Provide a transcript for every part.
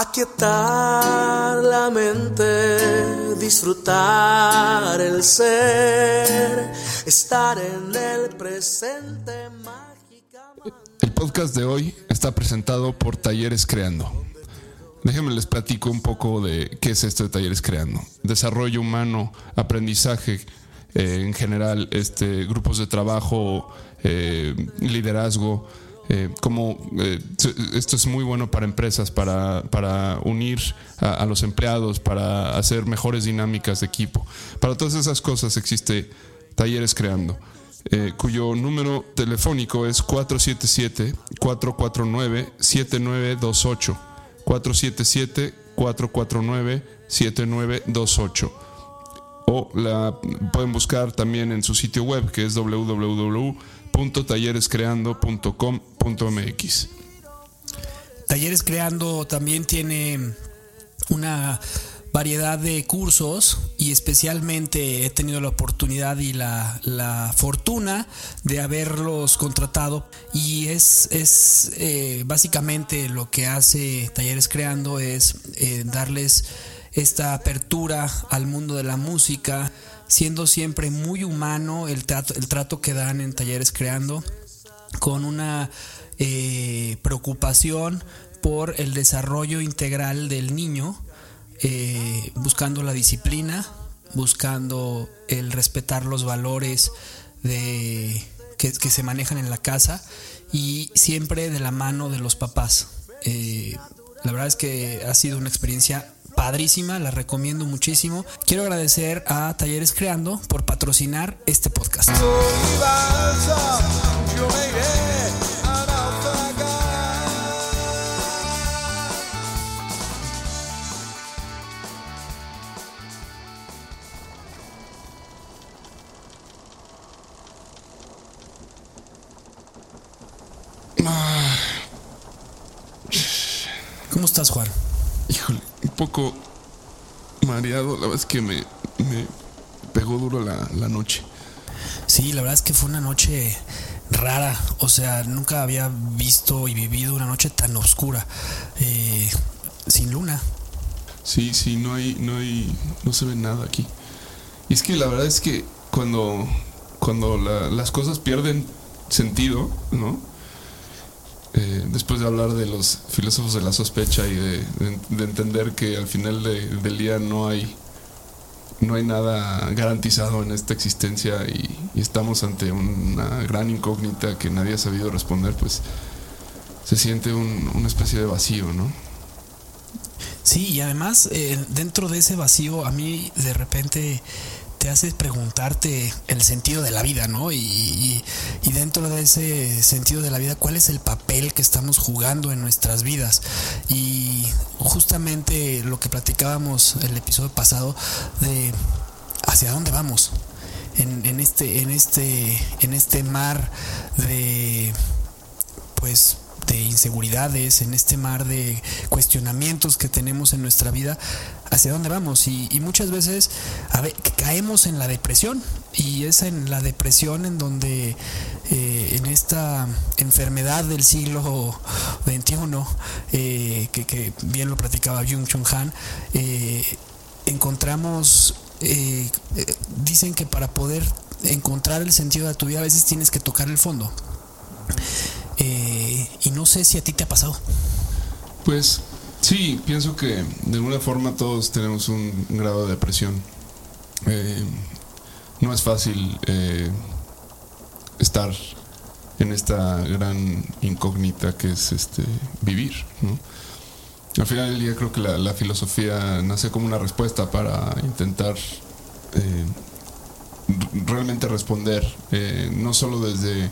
aquietar la mente, disfrutar el ser, estar en el presente mágicamente. El podcast de hoy está presentado por Talleres Creando. Déjenme les platico un poco de qué es esto de Talleres Creando. Desarrollo humano, aprendizaje eh, en general, este, grupos de trabajo, eh, liderazgo, eh, eh, esto es muy bueno para empresas, para, para unir a, los empleados, para hacer mejores dinámicas de equipo. Para todas esas cosas existe Talleres Creando, eh, cuyo número telefónico es 477-449-7928. 477-449-7928 o la pueden buscar también en su sitio web que es www.tallerescreando.com.mx. Talleres Creando también tiene una variedad de cursos y especialmente he tenido la oportunidad y la, fortuna de haberlos contratado y es, es eh, básicamente lo que hace Talleres Creando es eh, darles esta apertura al mundo de la música, siendo siempre muy humano el trato, el trato que dan en talleres creando, con una eh, preocupación por el desarrollo integral del niño, eh, buscando la disciplina, buscando el respetar los valores de, que, se manejan en la casa y siempre de la mano de los papás. Eh, la verdad es que ha sido una experiencia padrísima, la recomiendo muchísimo. Quiero agradecer a Talleres Creando por patrocinar este podcast. ¿Cómo estás, Juan? Híjole, un poco mareado. La verdad es que me, pegó duro la, noche. Sí, la verdad es que fue una noche rara. O sea, nunca había visto y vivido una noche tan oscura. Eh, sin luna. Sí, sí, no hay, no hay, no se ve nada aquí. Y es que la verdad es que cuando, cuando las cosas pierden sentido, ¿no? Eh, después de hablar de los filósofos de la sospecha y de, entender que al final del día no hay, no hay nada garantizado en esta existencia y, estamos ante una gran incógnita que nadie ha sabido responder, pues se siente una especie de vacío, ¿no? Sí, y además eh, dentro de ese vacío a mí de repente te hace preguntarte el sentido de la vida, ¿no? Y, dentro de ese sentido de la vida, ¿cuál es el papel que estamos jugando en nuestras vidas? Y justamente lo que platicábamos el episodio pasado de hacia dónde vamos en, en este, en este, en este mar de pues de inseguridades, en este mar de cuestionamientos que tenemos en nuestra vida, hacia dónde vamos. Y, muchas veces caemos en la depresión y es en la depresión en donde eh, en esta enfermedad del siglo XXI, eh, que, bien lo platicaba Jung Chung Han, eh, encontramos, dicen que para poder encontrar el sentido de tu vida a veces tienes que tocar el fondo. Eh, y no sé si a ti te ha pasado. Pues sí, pienso que de alguna forma todos tenemos un grado de depresión. Eh, no es fácil eh, estar en esta gran incógnita que es este vivir. Al final del día creo que la, filosofía nace como una respuesta para intentar realmente responder, no solo desde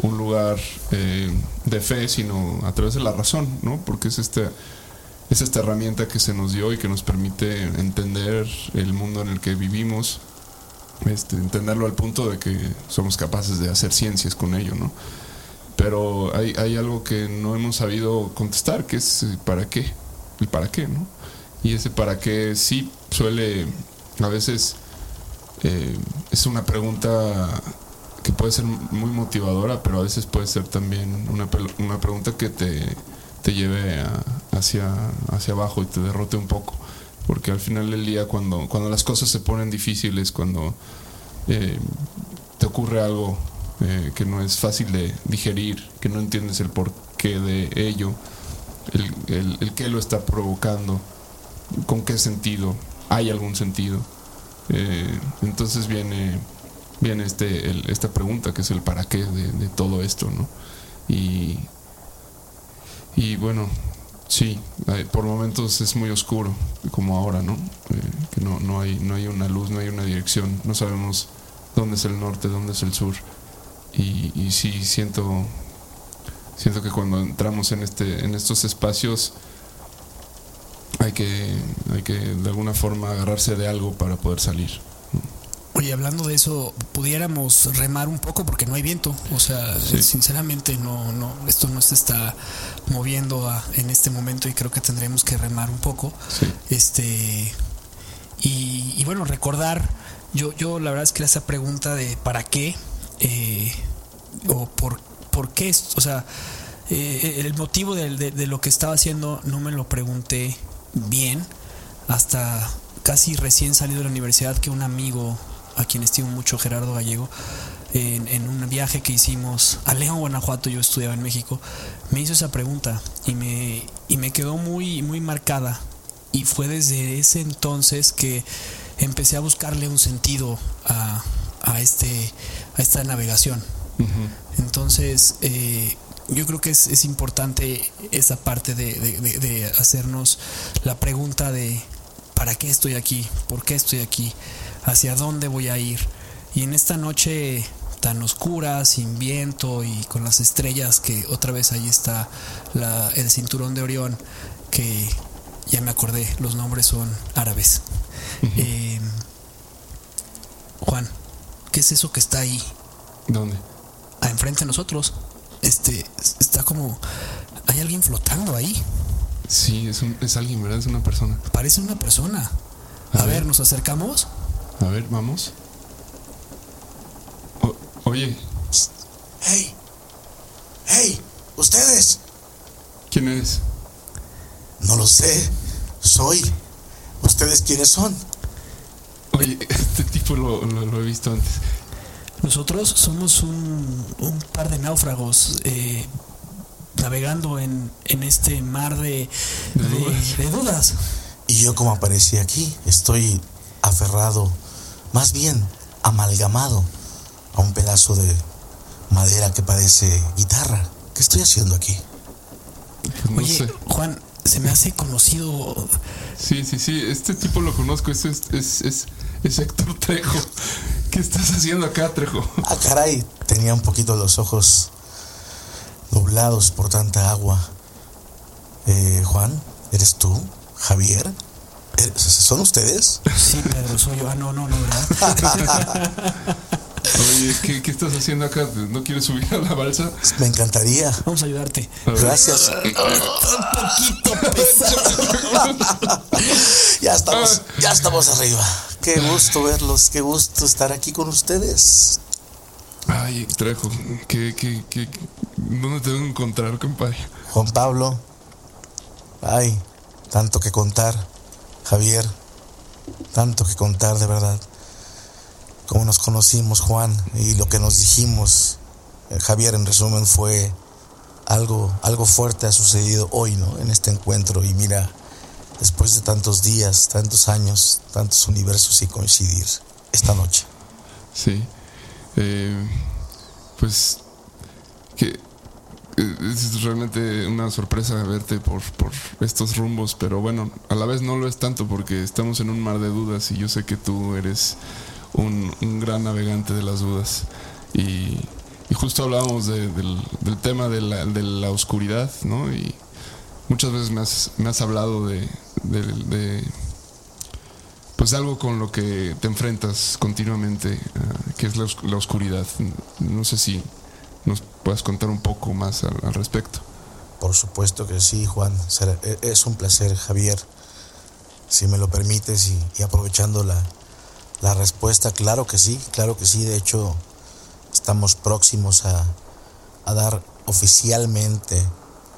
un lugar eh, de fe, sino a través de la razón, ¿no? Porque es esta, es esta herramienta que se nos dio y que nos permite entender el mundo en el que vivimos, este, entenderlo al punto de que somos capaces de hacer ciencias con ello, ¿no? Pero hay, hay algo que no hemos sabido contestar, que es para qué, el para qué, ¿no? Y ese para qué sí suele, a veces, eh, es una pregunta que puede ser muy motivadora, pero a veces puede ser también una, una pregunta que te, te lleve a, hacia, hacia abajo y te derrote un poco. Porque al final del día, cuando, cuando las cosas se ponen difíciles, cuando eh, te ocurre algo eh, que no es fácil de digerir, que no entiendes el porqué de ello, el, el, qué lo está provocando, con qué sentido, hay algún sentido. Eh, entonces viene, viene este, el- esta pregunta que es el para qué de, de todo esto, ¿no? Y, y bueno, sí, eh, por momentos es muy oscuro, como ahora, ¿no? Eh, que no, no, hay, no hay una luz, no hay una dirección, no sabemos dónde es el norte, dónde es el sur. Y, y sí siento, siento que cuando entramos en, este, en estos espacios hay que, hay que de alguna forma agarrarse de algo para poder salir. Oye, hablando de eso, pudiéramos remar un poco porque no hay viento. O sea, Sí. sinceramente no, no, esto no se está moviendo a- en este momento y creo que tendremos que remar un poco. Sí. Este y, y bueno, recordar, yo, yo la verdad es que esa pregunta de para qué eh, o por, por qué, o sea, eh, el motivo de, de- de lo que estaba haciendo no me lo pregunté bien hasta casi recién salido de la universidad que un amigo a quien estimo mucho, Gerardo Gallego, en, en un viaje que hicimos a León, Guanajuato, yo estudiaba en México, me hizo esa pregunta y me, y me quedó muy, muy marcada. Y fue desde ese entonces que empecé a buscarle un sentido a, a este, a esta navegación. Entonces, eh, yo creo que es, es importante esa parte de, de- de- de hacernos la pregunta de ¿para qué estoy aquí? ¿Por qué estoy aquí? ¿Hacia dónde voy a ir? Y en esta noche tan oscura, sin viento y con las estrellas, que otra vez ahí está la- el cinturón de Orión, que ya me acordé, los nombres son árabes. Eh, Juan, ¿qué es eso que está ahí ¿Dónde? a enfrente de nosotros. Este está como hay alguien flotando ahí. Sí, es, un- es alguien, ¿verdad? Es una persona. Parece una persona. A, A ver, ver. nos acercamos. A ver, vamos. O- oye, ¡Hey! ¡Hey! ¡Ustedes! ¿quién eres? No lo sé. Soy. ¿Ustedes quiénes son? Oye, este tipo lo, lo- lo he visto antes. Nosotros somos un, un par de náufragos eh, navegando en, en este mar de, De de- dudas. de dudas. Y yo como aparecí aquí, estoy aferrado, más bien amalgamado a un pedazo de madera que parece guitarra. ¿Qué estoy haciendo aquí? Pues no Oye, sé. Juan, se me hace conocido. Sí, sí, sí. Este tipo lo conozco. Este es, es, es, es Héctor Trejo. ¿Qué estás haciendo acá, Trejo? Ah, caray, tenía un poquito los ojos nublados por tanta agua. Eh, Juan, ¿eres tú? ¿Javier? ¿Eres- ¿Son ustedes? Sí, Pedro, soy yo. Ah, no, no, no, ¿verdad? Oye, ¿qué, qué estás haciendo acá? ¿No quieres subir a la balsa? Me encantaría. Vamos a ayudarte. A ver. Gracias. ya estamos, ya estamos arriba. Qué gusto verlos, qué gusto estar aquí con ustedes. Ay, Trejo, ¿qué, qué, qué, ¿dónde te voy a encontrar, compadre? Juan Pablo, ay, tanto que contar. Javier, tanto que contar de verdad. Cómo nos conocimos, Juan, y lo que nos dijimos. Eh, Javier, en resumen, fue algo, algo fuerte ha sucedido hoy, ¿no? En este encuentro. Y mira, después de tantos días, tantos años, tantos universos y coincidir esta noche. Sí. Eh, pues que es realmente una sorpresa verte por, por estos rumbos, pero bueno, a la vez no lo es tanto porque estamos en un mar de dudas y yo sé que tú eres un, un gran navegante de las dudas. Y, y justo hablábamos de- del, tema de la, de la oscuridad, ¿no? Y muchas veces me has, me has hablado de, de- pues algo con lo que te enfrentas continuamente, ah, que es la, la oscuridad. No sé si nos puedas contar un poco más al, respecto. Por supuesto que sí, Juan. E- Es un placer, Javier. Si me lo permites y, y aprovechando la, la respuesta, claro que sí, claro que sí. De hecho, estamos próximos a, a dar oficialmente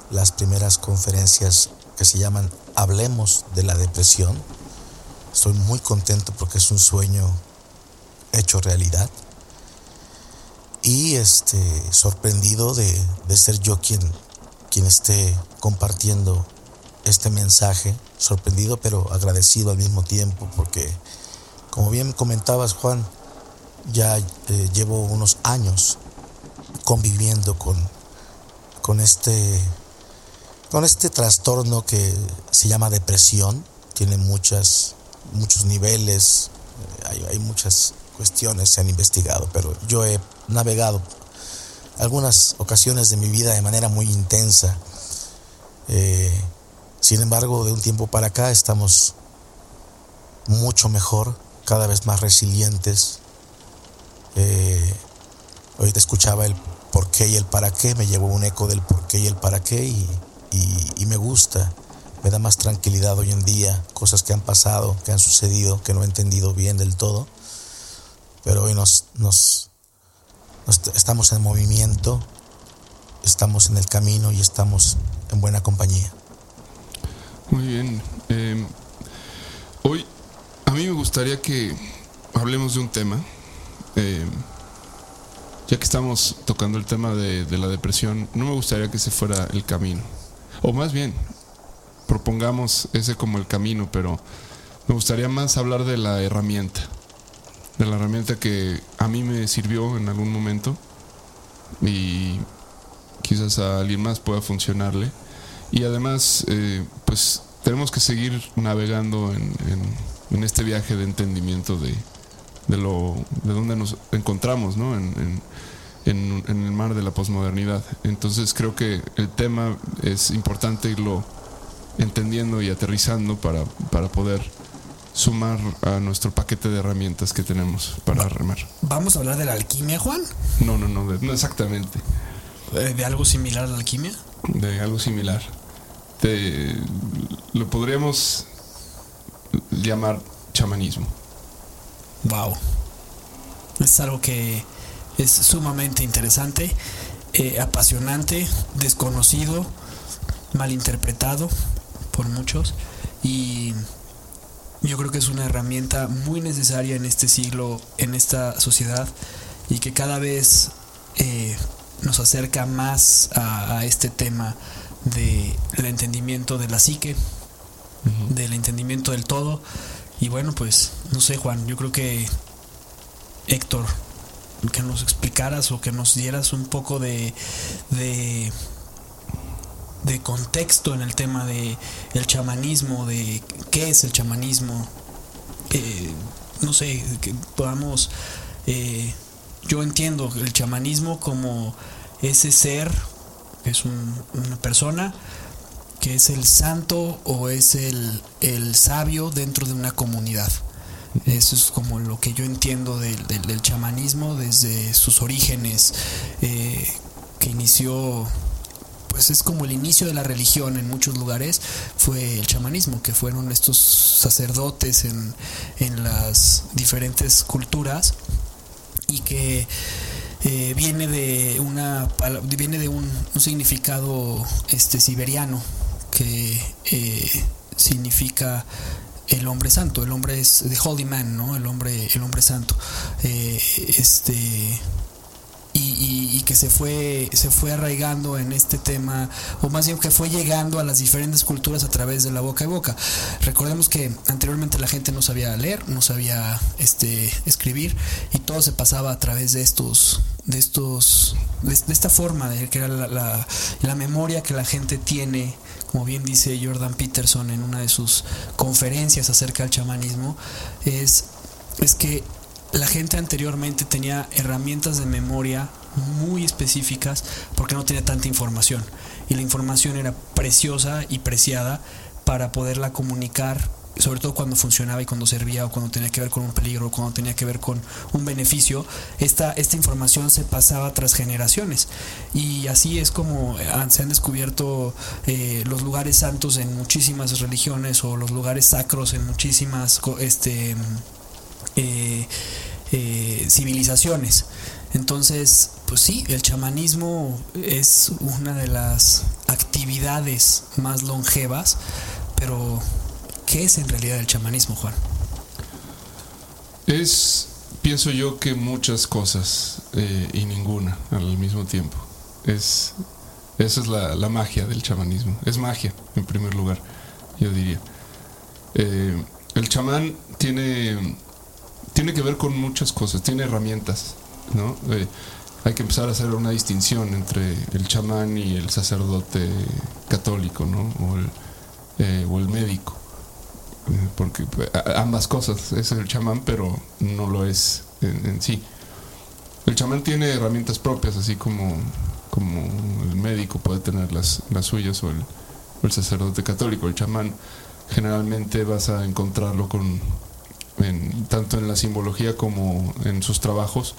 las primeras conferencias que se llaman Hablemos de la Depresión. Estoy muy contento porque es un sueño hecho realidad. Y este, sorprendido de, de ser yo quien, quien esté compartiendo este mensaje, sorprendido pero agradecido al mismo tiempo porque, como bien comentabas Juan, ya eh, llevo unos años conviviendo con, con, este, con este trastorno que se llama depresión, tiene muchas, muchos niveles, eh, hay, muchas cuestiones se han investigado, pero yo he navegado algunas ocasiones de mi vida de manera muy intensa. Eh, sin embargo, de un tiempo para acá estamos mucho mejor, cada vez más resilientes. Eh, ahorita escuchaba el por qué y el para qué, me llevó un eco del por qué y el para qué y, y me gusta, me da más tranquilidad hoy en día, cosas que han pasado, que han sucedido, que no he entendido bien del todo, pero hoy nos, nos estamos en movimiento, estamos en el camino y estamos en buena compañía. Muy bien. Eh, hoy a mí me gustaría que hablemos de un tema. Eh, ya que estamos tocando el tema de, de, la depresión, no me gustaría que ese fuera el camino. O más bien, propongamos ese como el camino, pero me gustaría más hablar de la herramienta. De la herramienta que a mí me sirvió en algún momento y quizás a alguien más pueda funcionarle. Y además, eh, pues tenemos que seguir navegando en, en, este viaje de entendimiento de, de, lo, de dónde nos encontramos, ¿no? En, en, en, el mar de la posmodernidad. Entonces creo que el tema es importante irlo entendiendo y aterrizando para, para poder sumar a nuestro paquete de herramientas que tenemos para Va, remar. ¿Vamos a hablar de la alquimia, Juan? No, no, no, de, no exactamente. ¿De, ¿De algo similar a la alquimia? De algo similar. Te, lo podríamos llamar chamanismo. Wow. Es algo que es sumamente interesante, eh, apasionante, desconocido, malinterpretado por muchos y yo creo que es una herramienta muy necesaria en este siglo, en esta sociedad y que cada vez eh, nos acerca más a, a este tema del entendimiento de la psique, uh -huh. del entendimiento del todo. Y bueno, pues no sé, Juan, yo creo que Héctor, que nos explicaras o que nos dieras un poco de, de, de contexto en el tema de el chamanismo, de qué es el chamanismo, eh, no sé, que podamos, eh, yo entiendo el chamanismo como ese ser, es un, una persona que es el santo o es el, el sabio dentro de una comunidad. Eso es como lo que yo entiendo del, del, del chamanismo desde sus orígenes, eh, que inició, pues es como el inicio de la religión en muchos lugares, fue el chamanismo, que fueron estos sacerdotes en, en las diferentes culturas y que eh, viene de una viene de un, significado este siberiano que eh, significa el hombre santo, el hombre es the holy man, ¿no? El hombre, el hombre santo. Eh, este que se fue, se fue arraigando en este tema, o más bien que fue llegando a las diferentes culturas a través de la boca a boca. Recordemos que anteriormente la gente no sabía leer, no sabía este, escribir, y todo se pasaba a través de estos, de estos, de, esta forma, de que era la, la, la memoria que la gente tiene como bien dice Jordan Peterson en una de sus conferencias acerca del chamanismo, es, es que la gente anteriormente tenía herramientas de memoria muy específicas porque no tenía tanta información. Y la información era preciosa y preciada para poderla comunicar sobre todo cuando funcionaba y cuando servía o cuando tenía que ver con un peligro o cuando tenía que ver con un beneficio, esta, esta información se pasaba tras generaciones. Y así es como se han descubierto eh, los lugares santos en muchísimas religiones o los lugares sacros en muchísimas este, eh, eh, civilizaciones. Entonces, pues sí, el chamanismo es una de las actividades más longevas, pero ¿qué es en realidad el chamanismo, Juan? Es, pienso yo que muchas cosas eh, y ninguna al mismo tiempo. Es, esa es la, magia del chamanismo. Es magia, en primer lugar, yo diría. Eh, el chamán tiene, tiene que ver con muchas cosas, tiene herramientas, ¿no? Eh, hay que empezar a hacer una distinción entre el chamán y el sacerdote católico, ¿no? O el, o el médico porque ambas cosas es el chamán, pero no lo es en, sí. El chamán tiene herramientas propias, así como, como el médico puede tener las, las suyas o el, sacerdote católico. El chamán generalmente vas a encontrarlo con, tanto en la simbología como en sus trabajos,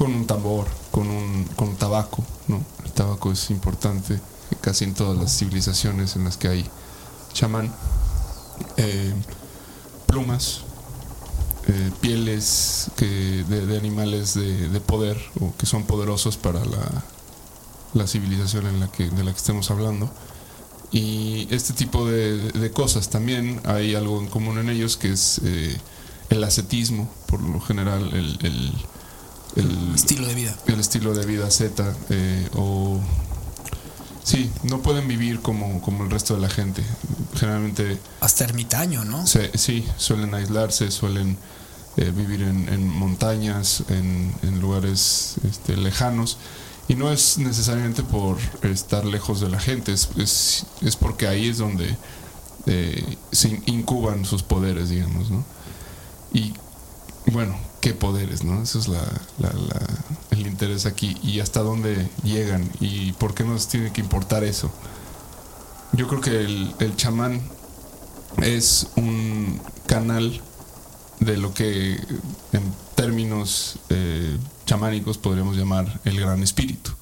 con un tambor, con un con tabaco. ¿no? El tabaco es importante casi en todas las civilizaciones en las que hay chamán. Eh, plumas, eh, pieles que, de, animales de, poder o que son poderosos para la, civilización en la que, de la que estemos hablando. Y este tipo de, cosas también hay algo en común en ellos que es eh, el ascetismo, por lo general el, estilo de vida. El estilo de vida Z o Sí, no pueden vivir como, como el resto de la gente. Generalmente... Hasta ermitaño, ¿no? Sí, suelen aislarse, suelen eh, vivir en, montañas, en, lugares este, lejanos. Y no es necesariamente por estar lejos de la gente, es, es, porque ahí es donde eh, se incuban sus poderes, digamos, ¿no? Y bueno, qué poderes, ¿no? Eso es la, el interés aquí y hasta dónde llegan y por qué nos tiene que importar eso. Yo creo que el, el chamán es un canal de lo que en términos eh, chamánicos podríamos llamar el gran espíritu.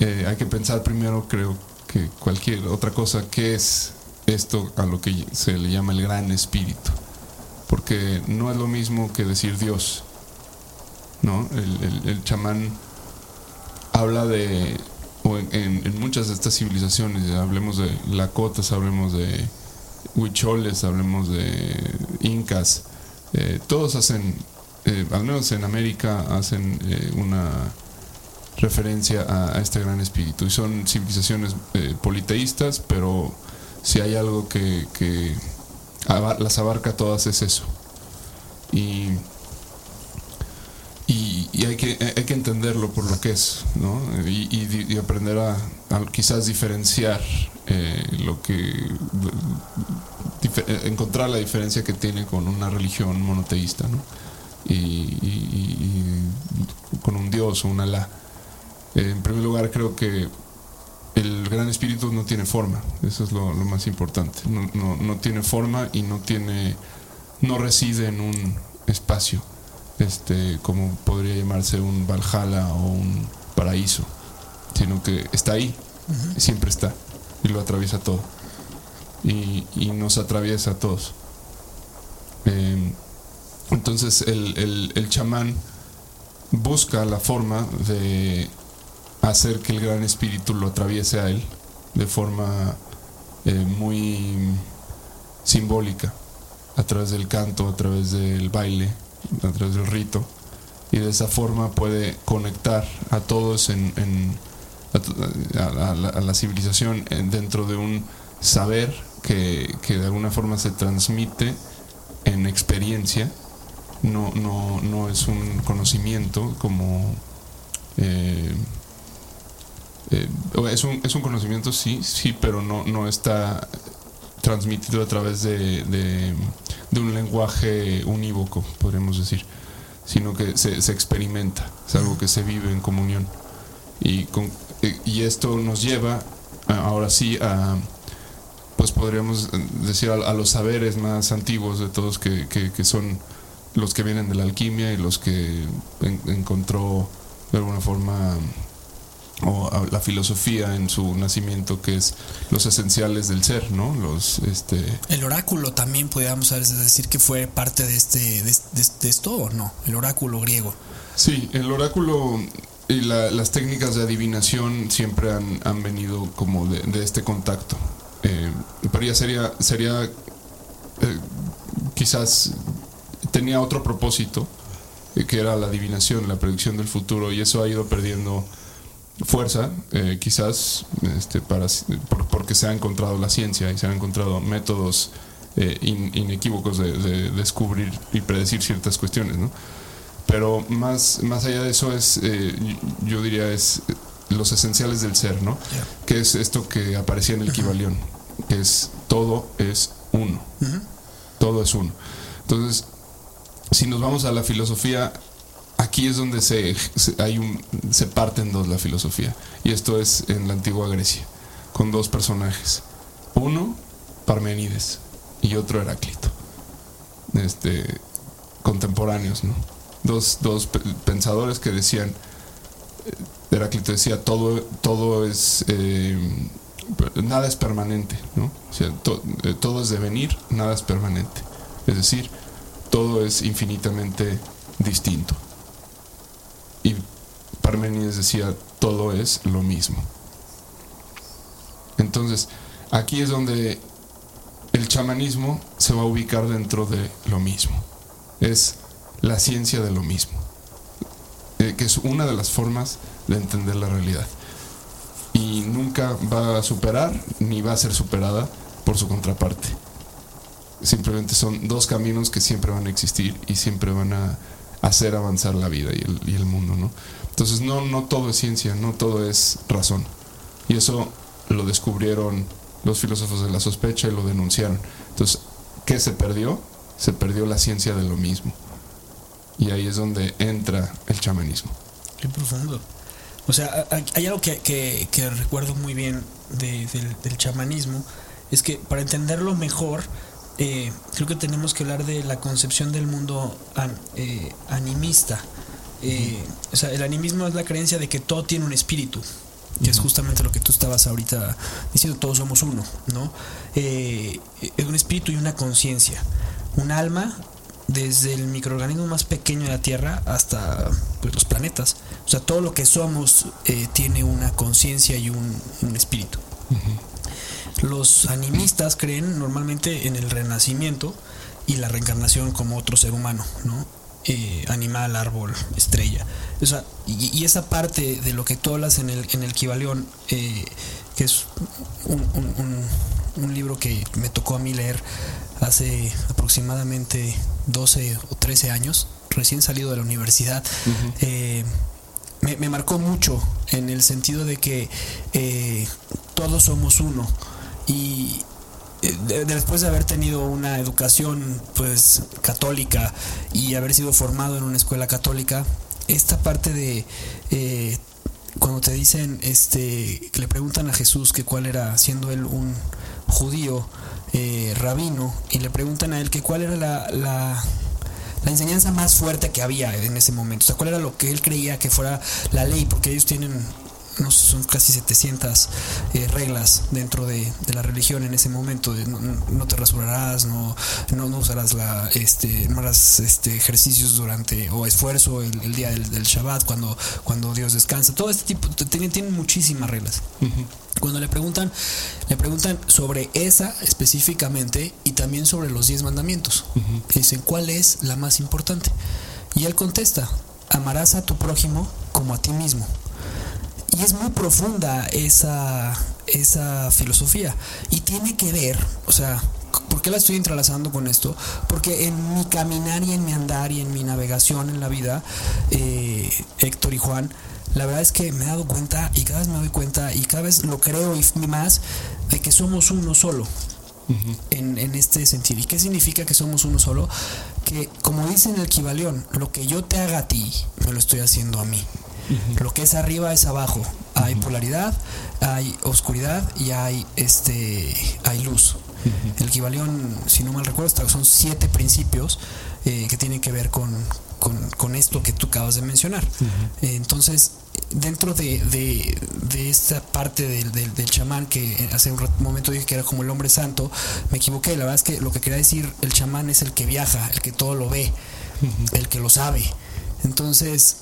Eh, hay que pensar primero, creo que cualquier otra cosa, qué es esto a lo que se le llama el gran espíritu porque no es lo mismo que decir Dios. ¿no? El, chamán habla de, en, muchas de estas civilizaciones, hablemos de lakotas, hablemos de huicholes, hablemos de incas, eh, todos hacen, eh, al menos en América, hacen eh, una referencia a, este gran espíritu. Y son civilizaciones politeístas, pero si hay algo que las abarca todas es eso. Y, y, hay, que, hay que entenderlo por lo que es, ¿no? Y, aprender a, quizás diferenciar eh, lo que. encontrar la diferencia que tiene con una religión monoteísta, ¿no? Y, con un Dios o un Alá. en primer lugar, creo que el gran espíritu no tiene forma, eso es lo, más importante. No, tiene forma y no tiene, no reside en un espacio, este, como podría llamarse un Valhalla o un paraíso, sino que está ahí, siempre está y lo atraviesa todo y, nos atraviesa a todos. Em, entonces el, el chamán busca la forma de hacer que el gran espíritu lo atraviese a él de forma eh, muy simbólica, a través del canto, a través del baile, a través del rito, y de esa forma puede conectar a todos en, a, la, civilización dentro de un saber que, de alguna forma se transmite en experiencia, no, no, no es un conocimiento como eh, eh, es, un, es un conocimiento, sí, sí, pero no, no está transmitido a través de, de, un lenguaje unívoco, podríamos decir, sino que se, se, experimenta, es algo que se vive en comunión. Y, con, eh, y esto nos lleva ahora sí a, pues podríamos decir, a, los saberes más antiguos de todos, que, que, son los que vienen de la alquimia y los que encontró de alguna forma o la filosofía en su nacimiento que es los esenciales del ser, ¿no? Los este el oráculo también podríamos decir que fue parte de este de, esto o no, el oráculo griego. Sí, el oráculo y las técnicas de adivinación siempre han, han venido como de, este contacto. Eh, pero ya sería sería eh, quizás tenía otro propósito eh, que era la adivinación, la predicción del futuro y eso ha ido perdiendo fuerza, eh, quizás este, para, porque se ha encontrado la ciencia y se han encontrado métodos eh, inequívocos de, descubrir y predecir ciertas cuestiones, ¿no? Pero más, más allá de eso es, eh, yo diría, es los esenciales del ser, ¿no? Que es esto que aparecía en el Kibalión, que es todo es uno. Todo es uno. Entonces, si nos vamos a la filosofía aquí es donde se, hay un, se parte en dos la filosofía. Y esto es en la antigua Grecia, con dos personajes. Uno, Parmenides, y otro Heráclito. Este, contemporáneos, ¿no? Dos, dos pensadores que decían, eh, Heráclito decía, todo, todo es, eh, nada es permanente, ¿no? O sea, eh, todo es devenir, nada es permanente. Es decir, todo es infinitamente distinto. Y Parmenides decía, todo es lo mismo. Entonces, aquí es donde el chamanismo se va a ubicar dentro de lo mismo. Es la ciencia de lo mismo, eh, que es una de las formas de entender la realidad. Y nunca va a superar ni va a ser superada por su contraparte. Simplemente son dos caminos que siempre van a existir y siempre van a hacer avanzar la vida y el, y el mundo, ¿no? Entonces no, no todo es ciencia, no todo es razón. Y eso lo descubrieron los filósofos de la sospecha y lo denunciaron. Entonces, ¿qué se perdió? Se perdió la ciencia de lo mismo. Y ahí es donde entra el chamanismo. Qué profundo. O sea, hay algo que, que, recuerdo muy bien del, del, chamanismo, es que para entenderlo mejor, eh, creo que tenemos que hablar de la concepción del mundo eh, animista. Eh, o sea, el animismo es la creencia de que todo tiene un espíritu, que es justamente lo que tú estabas ahorita diciendo, todos somos uno, ¿no? es un espíritu y una conciencia, un alma desde el microorganismo más pequeño de la Tierra hasta pues, los planetas. O sea, todo lo que somos tiene una conciencia y un, espíritu. Los animistas creen normalmente en el renacimiento y la reencarnación como otro ser humano, ¿no? Eh, animal, árbol, estrella. O sea, y, esa parte de lo que tú hablas en el, en el Kibalión, eh, que es un, libro que me tocó a mí leer hace aproximadamente 12 o 13 años, recién salido de la universidad, eh, me, me, marcó mucho en el sentido de que todos somos uno y eh, después de haber tenido una educación pues católica y haber sido formado en una escuela católica, esta parte de eh, cuando te dicen este le preguntan a Jesús que cuál era siendo él un judío eh, rabino y le preguntan a él que cuál era la, la enseñanza más fuerte que había en ese momento, o sea, cuál era lo que él creía que fuera la ley, porque ellos tienen no son casi 700 eh, reglas dentro de, la religión en ese momento. no, te rasurarás, no, no, usarás la, este, no harás este, ejercicios durante o esfuerzo el, día del, Shabbat cuando, cuando Dios descansa. Todo este tipo, tienen, tienen muchísimas reglas. Cuando le preguntan, le preguntan sobre esa específicamente y también sobre los 10 mandamientos. Dicen, ¿cuál es la más importante? Y él contesta, amarás a tu prójimo como a ti mismo. Y es muy profunda esa, esa filosofía. Y tiene que ver, o sea, ¿por qué la estoy entrelazando con esto? Porque en mi caminar y en mi andar y en mi navegación en la vida, eh, Héctor y Juan, la verdad es que me he dado cuenta y cada vez me doy cuenta y cada vez lo creo y más de que somos uno solo. en, en, este sentido. ¿Y qué significa que somos uno solo? Que, como dice en el Kibalión, lo que yo te haga a ti, me lo estoy haciendo a mí. Lo que es arriba es abajo. Hay polaridad, hay oscuridad y hay este hay luz. El Kibalión, si no mal recuerdo, son siete principios eh, que tienen que ver con, con, esto que tú acabas de mencionar. entonces, dentro de, de, esta parte del, del, chamán que hace un momento dije que era como el hombre santo, me equivoqué. La verdad es que lo que quería decir, el chamán es el que viaja, el que todo lo ve, el que lo sabe. Entonces,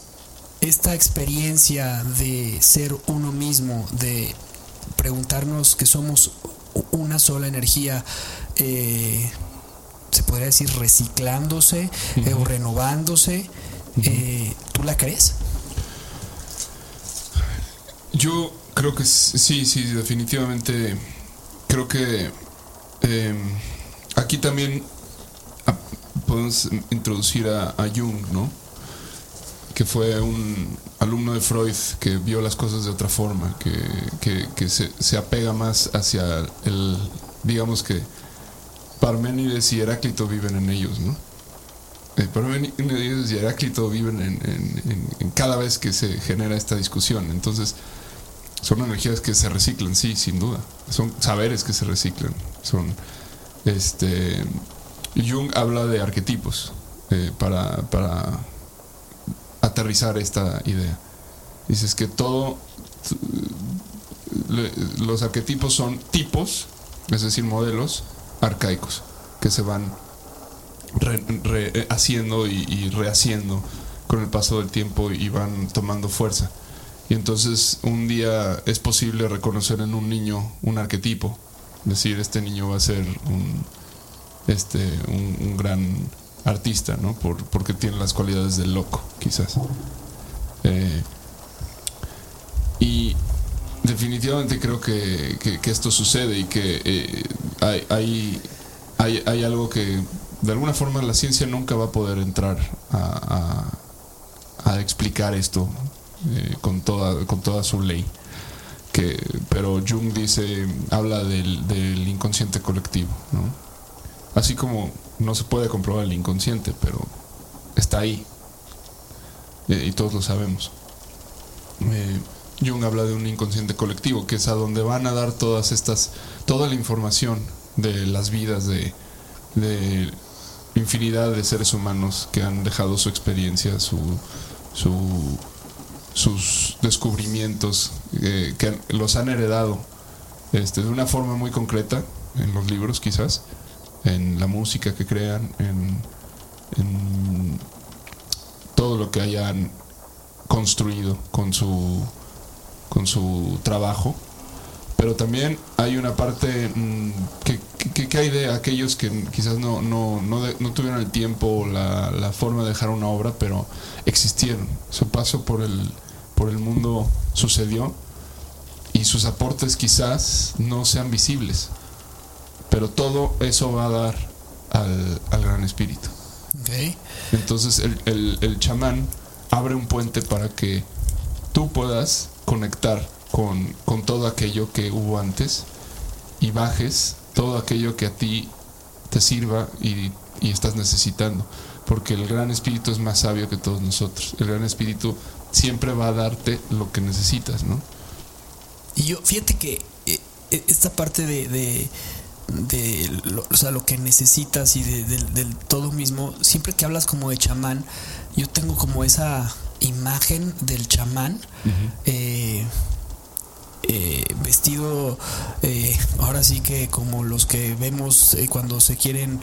esta experiencia de ser uno mismo, de preguntarnos que somos una sola energía, eh, se podría decir reciclándose eh, o renovándose, eh, ¿tú la crees? Yo creo que sí, sí, definitivamente. Creo que em, aquí también podemos introducir a, Jung, ¿no? Que fue un alumno de Freud que vio las cosas de otra forma, que, se, se, apega más hacia el, digamos que Parménides y Heráclito viven en ellos, ¿no? Eh, Parménides y Heráclito viven en, en, cada vez que se genera esta discusión. Entonces, son energías que se reciclan, sí, sin duda. Son saberes que se reciclan. Son, este, Jung habla de arquetipos eh, para, para aterrizar esta idea. Dices que todo, los arquetipos son tipos, es decir, modelos arcaicos que se van haciendo y, y rehaciendo con el paso del tiempo y van tomando fuerza. Y entonces un día es posible reconocer en un niño un arquetipo, decir, este niño va a ser un, este, un, gran artista, ¿no? Por, porque tiene las cualidades del loco, quizás. Eh, y definitivamente creo que, que, esto sucede y que eh, hay, hay, hay, hay, algo que de alguna forma la ciencia nunca va a poder entrar a, a, a explicar esto eh, con, toda, con toda su ley. Que, pero Jung dice, habla del, del inconsciente colectivo, ¿no? Así como no se puede comprobar el inconsciente, pero está ahí. y todos lo sabemos. Eh, Jung habla de un inconsciente colectivo, que es a donde van a dar todas estas, toda la información de las vidas de, infinidad de seres humanos que han dejado su experiencia, su, su sus descubrimientos eh, que los han heredado este, de una forma muy concreta en los libros quizás, en la música que crean, en, todo lo que hayan construido con su, con su trabajo. Pero también hay una parte mm, que, que, hay de aquellos que quizás no, no, no, tuvieron el tiempo o la, la forma de dejar una obra, pero existieron. Su paso por el, por el mundo sucedió y sus aportes quizás no sean visibles, pero todo eso va a dar al, gran espíritu. Entonces el, el, chamán abre un puente para que tú puedas conectar con, con todo aquello que hubo antes y bajes todo aquello que a ti te sirva y, y, estás necesitando. Porque el gran espíritu es más sabio que todos nosotros. El gran espíritu siempre va a darte lo que necesitas, ¿no? Y yo, fíjate que eh, eh, esta parte de, de, lo, o sea, lo que necesitas y del todo mismo, siempre que hablas como de chamán, yo tengo como esa imagen del chamán. Eh, vestido ahora sí que como los que vemos cuando se quieren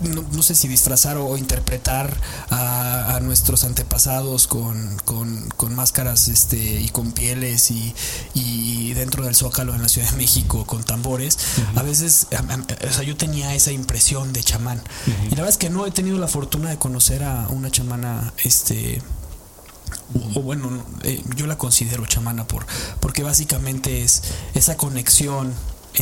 no, sé si disfrazar o, interpretar a, nuestros antepasados con, con, máscaras este, y con pieles y, dentro del zócalo en la Ciudad de México con tambores. A veces, o sea, yo tenía esa impresión de chamán. Y la verdad es que no he tenido la fortuna de conocer a una chamana, este, o, bueno, eh, yo la considero chamana por, porque básicamente es esa conexión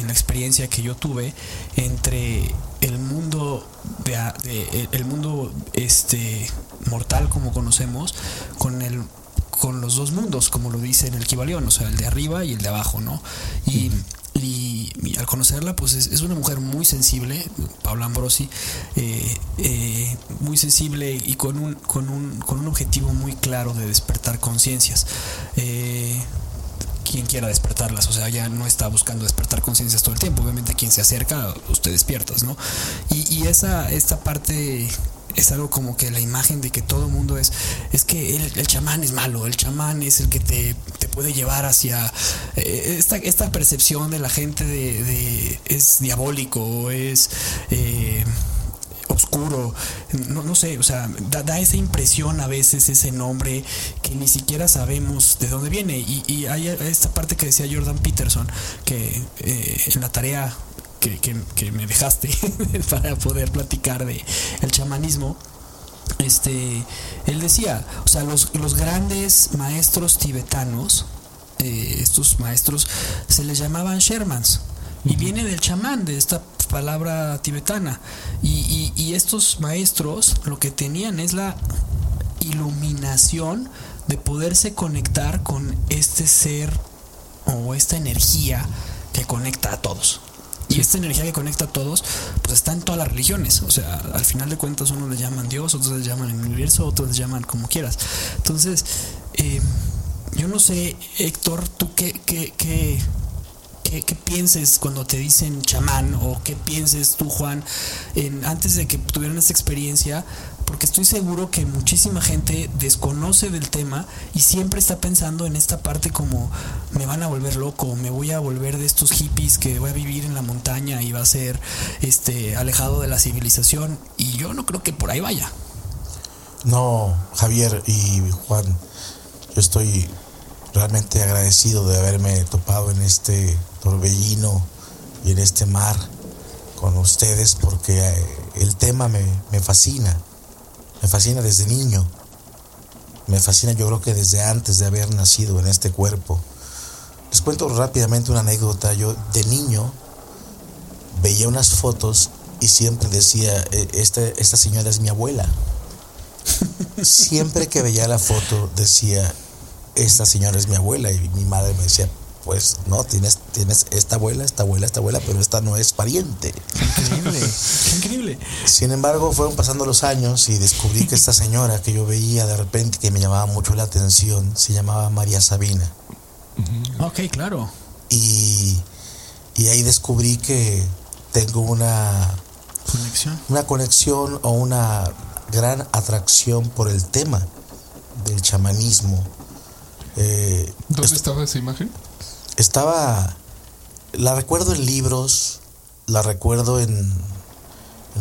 en la experiencia que yo tuve entre el mundo de, el mundo este mortal como conocemos con el con los dos mundos como lo dice en el Kibalión o sea el de arriba y el de abajo no y, y, al conocerla pues es, una mujer muy sensible Paula Ambrosi eh, eh, muy sensible y con un, con un con un objetivo muy claro de despertar conciencias. Eh, quien quiera despertarlas, o sea, ya no está buscando despertar conciencias todo el tiempo, obviamente quien se acerca, usted despiertas, ¿no? Y, esa, esta parte es algo como que la imagen de que todo el mundo es, es que el, chamán es malo, el chamán es el que te, puede llevar hacia eh, esta, esta, percepción de la gente de, es diabólico, es... Eh, oscuro, no, no sé, o sea, da, esa impresión a veces ese nombre que ni siquiera sabemos de dónde viene. Y, hay esta parte que decía Jordan Peterson, que eh, en la tarea que, me dejaste para poder platicar de el chamanismo, este, él decía, o sea, los, los grandes maestros tibetanos, eh, estos maestros se les llamaban Shermans, y viene del chamán, de esta palabra tibetana. Y, y, estos maestros lo que tenían es la iluminación de poderse conectar con este ser o esta energía que conecta a todos. Y esta energía que conecta a todos, pues está en todas las religiones. O sea, al final de cuentas, unos le llaman Dios, otros le llaman el universo, otros le llaman como quieras. Entonces, eh, yo no sé, Héctor, tú qué, qué, qué, qué, pienses cuando te dicen chamán o qué pienses tú, Juan, en, antes de que tuvieran esta experiencia, porque estoy seguro que muchísima gente desconoce del tema y siempre está pensando en esta parte como me van a volver loco, me voy a volver de estos hippies que voy a vivir en la montaña y va a ser este alejado de la civilización y yo no creo que por ahí vaya. No, Javier y Juan, yo estoy realmente agradecido de haberme topado en este torbellino y en este mar con ustedes porque eh, el tema me, me fascina. Me fascina desde niño. Me fascina yo creo que desde antes de haber nacido en este cuerpo. Les cuento rápidamente una anécdota. Yo de niño veía unas fotos y siempre decía, e, esta, esta señora es mi abuela. Siempre que veía la foto decía, esta señora es mi abuela y mi madre me decía, pues no, tienes, tienes esta abuela, esta abuela, esta abuela, pero esta no es pariente. Increíble, increíble. Sin embargo, fueron pasando los años y descubrí que esta señora que yo veía de repente que me llamaba mucho la atención se llamaba María Sabina. Ok, claro. Y, y ahí descubrí que tengo una conexión. Una conexión o una gran atracción por el tema del chamanismo. Eh, ¿Dónde estaba esa imagen? estaba, la recuerdo en libros, la recuerdo en,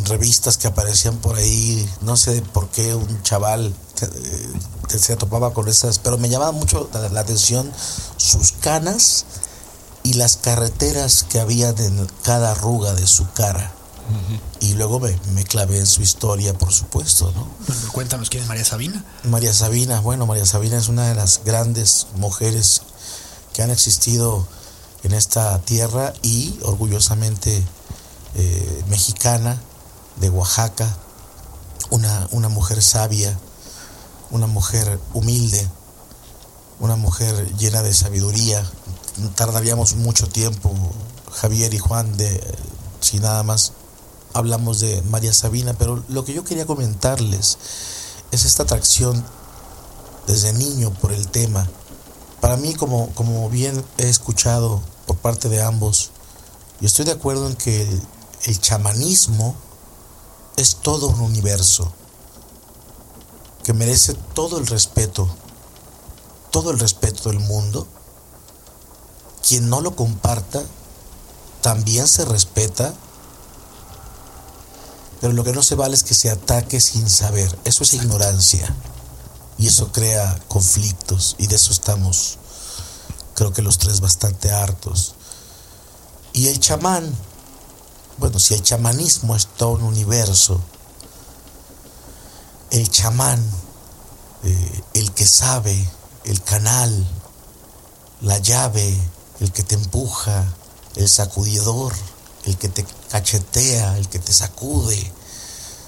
revistas que aparecían por ahí, no sé por qué un chaval se, se topaba con esas, pero me llamaba mucho la, atención sus canas y las carreteras que había en cada arruga de su cara. Y luego me, me, clavé en su historia, por supuesto, ¿no? cuéntanos quién es María Sabina. María Sabina, bueno, María Sabina es una de las grandes mujeres que han existido en esta tierra y orgullosamente eh, mexicana de Oaxaca, una, una mujer sabia, una mujer humilde, una mujer llena de sabiduría. Tardaríamos mucho tiempo, Javier y Juan, de si nada más hablamos de María Sabina, pero lo que yo quería comentarles es esta atracción desde niño por el tema para mí, como, como bien he escuchado por parte de ambos, yo estoy de acuerdo en que el, chamanismo es todo un universo que merece todo el respeto, todo el respeto del mundo. Quien no lo comparta también se respeta, pero lo que no se vale es que se ataque sin saber. Eso es ignorancia. Y eso crea conflictos y de eso estamos, creo que los tres, bastante hartos. Y el chamán, bueno, si el chamanismo es todo un universo, el chamán, eh, el que sabe, el canal, la llave, el que te empuja, el sacudidor, el que te el que te sacude.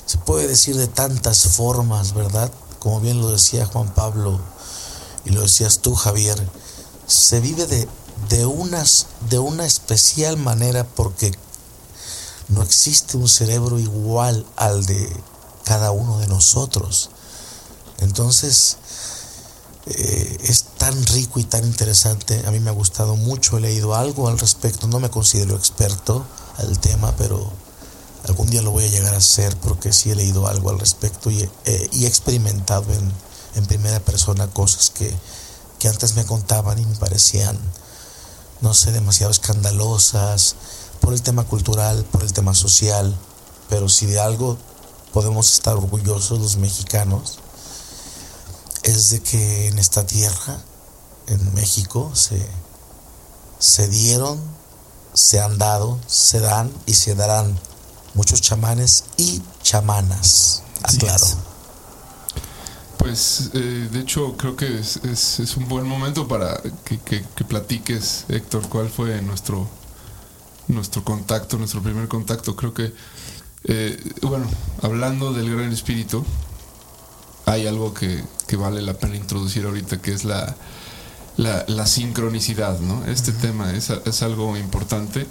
Se puede decir de tantas formas, ¿verdad? como bien lo decía Juan Pablo y lo decías tú, Javier, se vive de, de, unas, de una especial manera porque no existe un cerebro igual al de cada uno de nosotros. Entonces, eh, es tan rico y tan interesante. A mí me ha gustado mucho, he leído algo al respecto, no me considero experto al tema, pero Algún día lo voy a llegar a hacer porque sí he leído algo al respecto y, he experimentado en, en, primera persona cosas que, que antes me contaban y me parecían, no sé, demasiado escandalosas por el tema cultural, por el tema social, pero si de algo podemos estar orgullosos los mexicanos es de que en esta tierra, en México, se, se dieron, se han dado, se dan y se darán muchos chamanes y chamanas. Aclaro. Pues eh, de hecho creo que es, es, un buen momento para que, que, platiques, Héctor, cuál fue nuestro, nuestro contacto, nuestro primer contacto. Creo que, eh, bueno, hablando del Gran Espíritu, hay algo que, que, vale la pena introducir ahorita, que es la, la, sincronicidad, ¿no? Este tema es, es, algo importante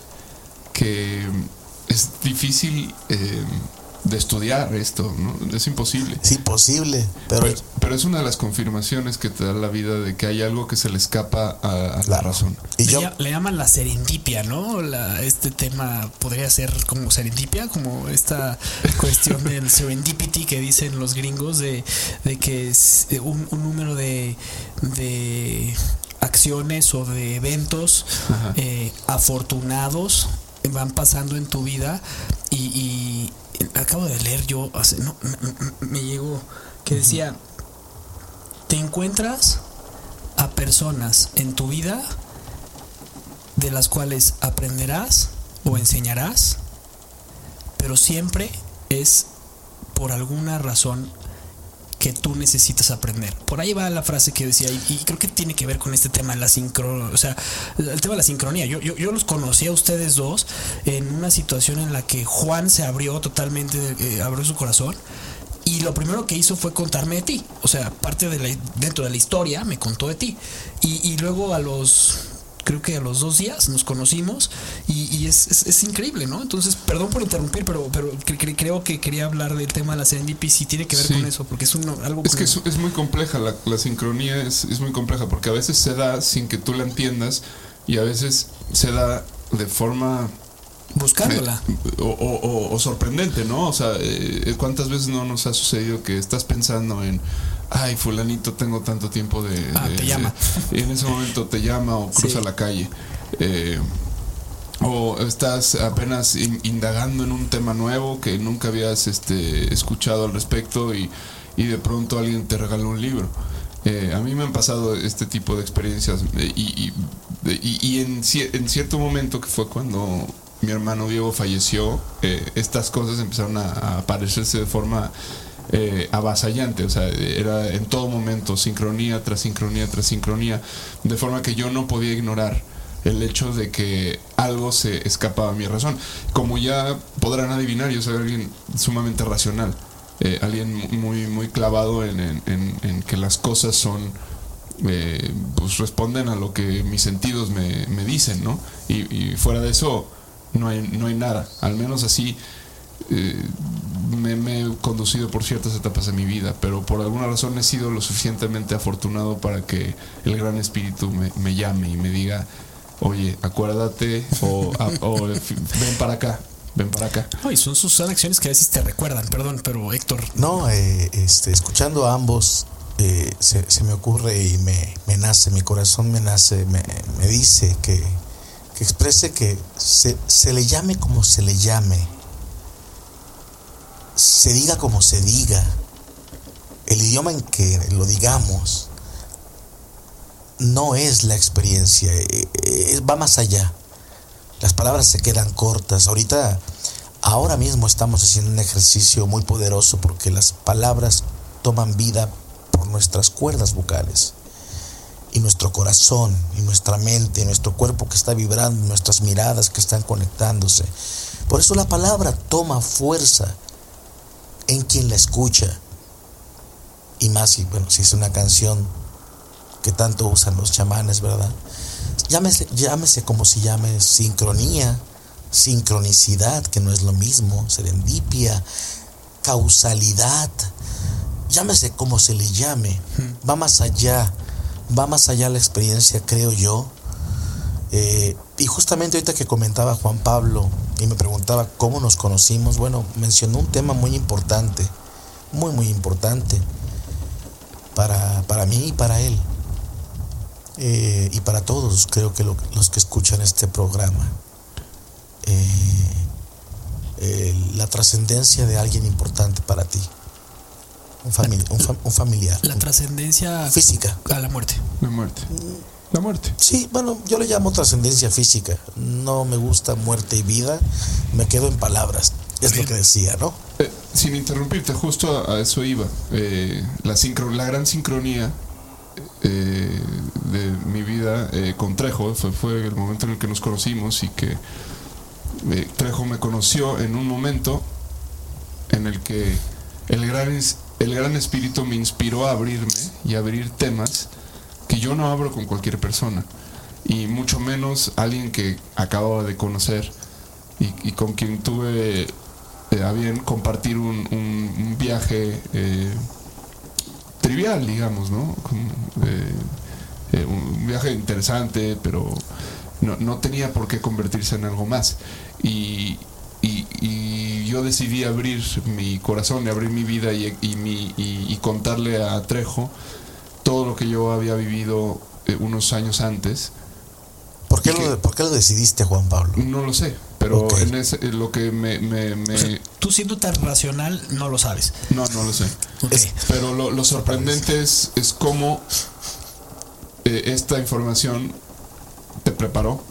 que es difícil eh, de estudiar esto, ¿no? Es imposible. Es imposible, pero... pero... es una de las confirmaciones que te da la vida de que hay algo que se le escapa a, la razón. Y yo... le, llaman la serendipia, ¿no? La, este tema podría ser como serendipia, como esta cuestión del serendipity que dicen los gringos de, de que es un, un número de, de acciones o de eventos eh, afortunados van pasando en tu vida y, acabo de leer yo, hace, no, me, llegó que decía, te encuentras a personas en tu vida de las cuales aprenderás o enseñarás, pero siempre es por alguna razón que tú necesitas aprender. Por ahí va la frase que decía, y, creo que tiene que ver con este tema la sincronía, o sea, el tema de la sincronía. Yo, yo, los conocí a ustedes dos en una situación en la que Juan se abrió totalmente, eh, abrió su corazón. Y lo primero que hizo fue contarme de ti. O sea, parte de la, dentro de la historia me contó de ti. Y luego a los creo que a los dos días nos conocimos y, es, increíble, ¿no? Entonces, perdón por interrumpir, pero, pero creo que quería hablar del tema de la serendipia y si tiene que ver con eso, porque es algo... Es que es, muy compleja, la, sincronía es, muy compleja, porque a veces se da sin que tú la entiendas y a veces se da de forma buscándola. Eh, o, sorprendente, ¿no? O sea, eh, ¿cuántas veces no nos ha sucedido que estás pensando en ay, fulanito, tengo tanto tiempo de... Ah, te llama. y en ese momento te llama o cruza la calle. Eh, o estás apenas indagando en un tema nuevo que nunca habías este, escuchado al respecto y, de pronto alguien te regala un libro. Eh, a mí me han pasado este tipo de experiencias eh, y, y, en, en, cierto momento que fue cuando mi hermano Diego falleció, estas cosas empezaron a, a aparecerse de forma eh, avasallante, o sea, era en todo momento sincronía tras sincronía tras sincronía, de forma que yo no podía ignorar el hecho de que algo se escapaba a mi razón. Como ya podrán adivinar, yo soy alguien sumamente racional, eh, alguien muy, muy clavado en, que las cosas son, eh, pues responden a lo que mis sentidos me, dicen, ¿no? Y, y, fuera de eso no hay, no hay nada, al menos así eh, me, he conducido por ciertas etapas de mi vida, pero por alguna razón he sido lo suficientemente afortunado para que el Gran Espíritu me, llame y me diga, oye, acuérdate o, ven para acá. Ven para acá. y son sus acciones que a veces te recuerdan, perdón, pero Héctor. No, eh, este, escuchando a ambos, eh, se, me ocurre y me, nace, mi corazón me nace, me, dice que, que exprese que se, se le llame como se le llame se diga como se diga, el idioma en que lo digamos, no es la experiencia, eh, eh, va más allá. Las palabras se quedan cortas. Ahorita, ahora mismo estamos haciendo un ejercicio muy poderoso porque las palabras toman vida por nuestras cuerdas vocales. Y nuestro corazón, y nuestra mente, y nuestro cuerpo que está vibrando, nuestras miradas que están conectándose. Por eso la palabra toma fuerza en quien la escucha. Y más si, bueno, si es una canción que tanto usan los chamanes, ¿verdad? Llámese, llámese como se llame, sincronía, sincronicidad, que no es lo mismo, serendipia, causalidad, llámese como se le llame, va más allá, va más allá la experiencia, creo yo. Eh, y justamente ahorita que comentaba Juan Pablo y me preguntaba cómo nos conocimos, bueno, mencionó un tema muy importante, muy, muy importante para, para mí y para él. Eh, y para todos, creo que los que escuchan este programa. Eh, la trascendencia de alguien importante para ti. Un, un, familiar. La trascendencia física. A la muerte. La muerte. La muerte. Sí, bueno, yo le llamo trascendencia física. No me gusta muerte y vida. Me quedo en palabras. Es lo que decía, ¿no? sin interrumpirte, justo a, eso iba. la, sincro, la gran sincronía eh, de mi vida eh, con Trejo. Fue, fue, el momento en el que nos conocimos y que eh, Trejo me conoció en un momento en el que el gran, el gran espíritu me inspiró a abrirme y abrir temas que yo no abro con cualquier persona. Y mucho menos alguien que acababa de conocer y, con quien tuve a bien compartir un, un viaje trivial, digamos, ¿no? Eh, eh, un viaje interesante, pero no, tenía por qué convertirse en algo más. Y, yo decidí abrir mi corazón y abrir mi vida y, y, contarle a Trejo todo lo que yo había vivido eh, unos años antes. ¿Por qué, lo, ¿Por qué lo decidiste, Juan Pablo? No lo sé, pero en ese, lo que me... tú siendo tan racional, no lo sabes. No, no lo sé. pero lo, sorprendente es, es cómo eh, esta información te preparó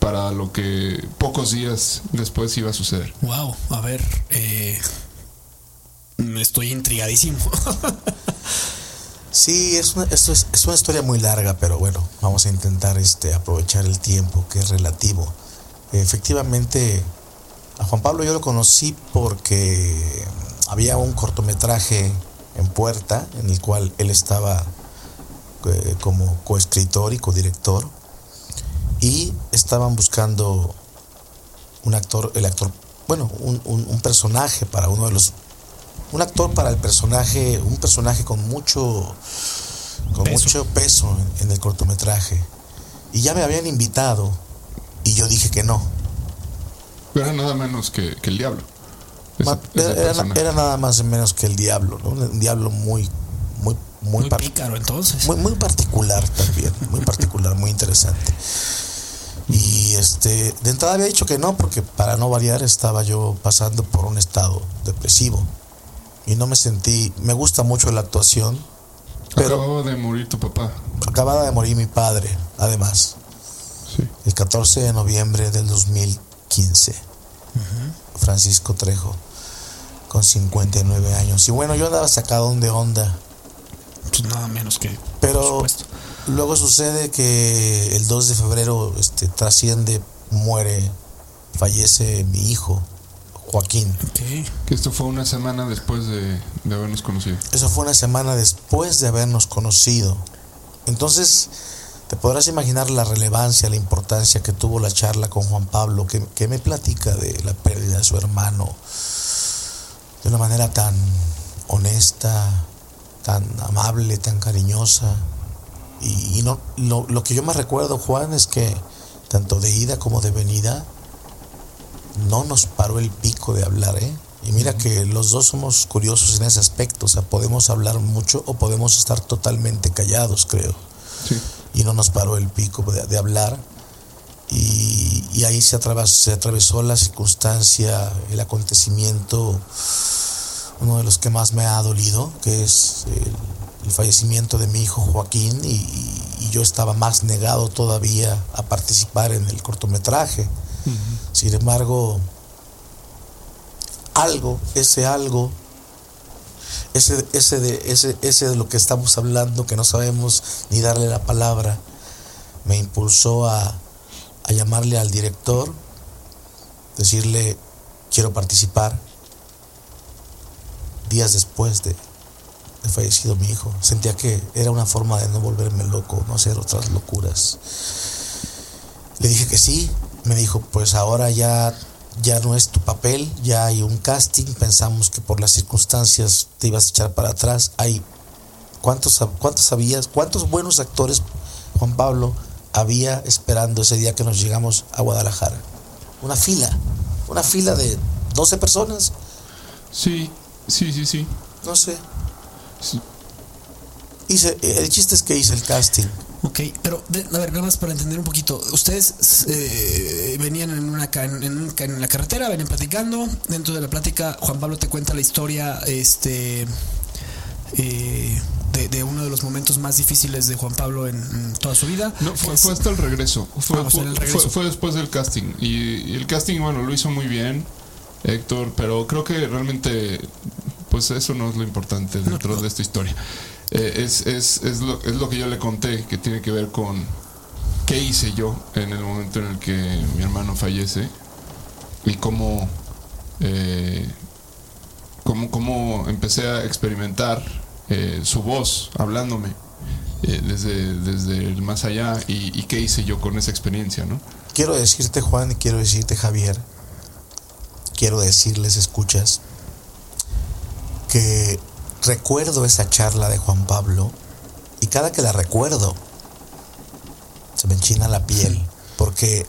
para lo que pocos días después iba a suceder. Wow, a ver, eh, estoy intrigadísimo. Sí, es una, es, es, una historia muy larga, pero bueno, vamos a intentar este, aprovechar el tiempo que es relativo. Efectivamente, a Juan Pablo yo lo conocí porque había un cortometraje en puerta en el cual él estaba eh, como coescritor y codirector y estaban buscando un actor, el actor, bueno, un, un personaje para uno de los un actor para el personaje, un personaje con mucho, con peso. mucho peso en, el cortometraje. Y ya me habían invitado y yo dije que no. Era nada menos que, el diablo. era, nada más menos que el diablo, Un diablo muy, muy, muy, muy pícaro entonces. Muy, muy particular también, muy particular, muy interesante. Y este, de entrada había dicho que no, porque para no variar estaba yo pasando por un estado depresivo y no me sentí, me gusta mucho la actuación. Pero acababa de morir tu papá. Acababa de morir mi padre, además. Sí. El 14 de noviembre del 2015. Francisco Trejo, con 59 años. Y bueno, yo andaba sacado de onda. Pues nada menos que. Pero luego sucede que el 2 de febrero este, trasciende, muere, fallece mi hijo. Joaquín. Que esto fue una semana después de, habernos conocido. Eso fue una semana después de habernos conocido. Entonces, te podrás imaginar la relevancia, la importancia que tuvo la charla con Juan Pablo, que, me platica de la pérdida de su hermano de una manera tan honesta, tan amable, tan cariñosa. Y, no, lo, lo que yo me recuerdo, Juan, es que tanto de ida como de venida, no nos paró el pico de hablar, ¿eh? Y mira que los dos somos curiosos en ese aspecto, o sea, podemos hablar mucho o podemos estar totalmente callados, creo. Y no nos paró el pico de, hablar. Y, ahí se atravesó, se atravesó la circunstancia, el acontecimiento, uno de los que más me ha dolido, que es el, fallecimiento de mi hijo Joaquín, y, yo estaba más negado todavía a participar en el cortometraje. Sin embargo, algo, ese algo, ese, ese, de, ese, ese de lo que estamos hablando, que no sabemos ni darle la palabra, me impulsó a, llamarle al director, decirle, quiero participar. Días después de, de fallecido mi hijo, sentía que era una forma de no volverme loco, no hacer otras locuras. Le dije que sí, me dijo, pues ahora ya, ya no es tu papel, ya hay un casting, pensamos que por las circunstancias te ibas a echar para atrás. Hay, ¿cuántos, cuántos sabías? ¿Cuántos buenos actores, Juan Pablo, había esperando ese día que nos llegamos a Guadalajara? una fila, una fila de 12 personas, Sí, sí, sí, sí. no sé. Sí. Hice, el chiste es que hice el casting. Ok, pero de- a ver, nada más para entender un poquito. Ustedes eh, venían en una ca- en, un en la carretera, venían platicando. Dentro de la plática, Juan Pablo te cuenta la historia, este, eh, de, de uno de los momentos más difíciles de Juan Pablo en, en toda su vida. No, fue, hasta el regreso. Fue, Ah, o sea, fue- el regreso. fue- fue después del casting. Y, y el casting, bueno, lo hizo muy bien, Héctor, pero creo que realmente, pues eso no es lo importante dentro de esta historia. Eh, es, es, es, lo, es lo que yo le conté, que tiene que ver con qué hice yo en el momento en el que mi hermano fallece y cómo, eh, cómo, cómo empecé a experimentar eh, su voz hablándome eh, desde, desde el más allá y, y qué hice yo con esa experiencia, ¿no? Quiero decirte Juan y quiero decirte Javier, quiero decirles, escuchas, que recuerdo esa charla de Juan Pablo y cada que la recuerdo se me enchina la piel porque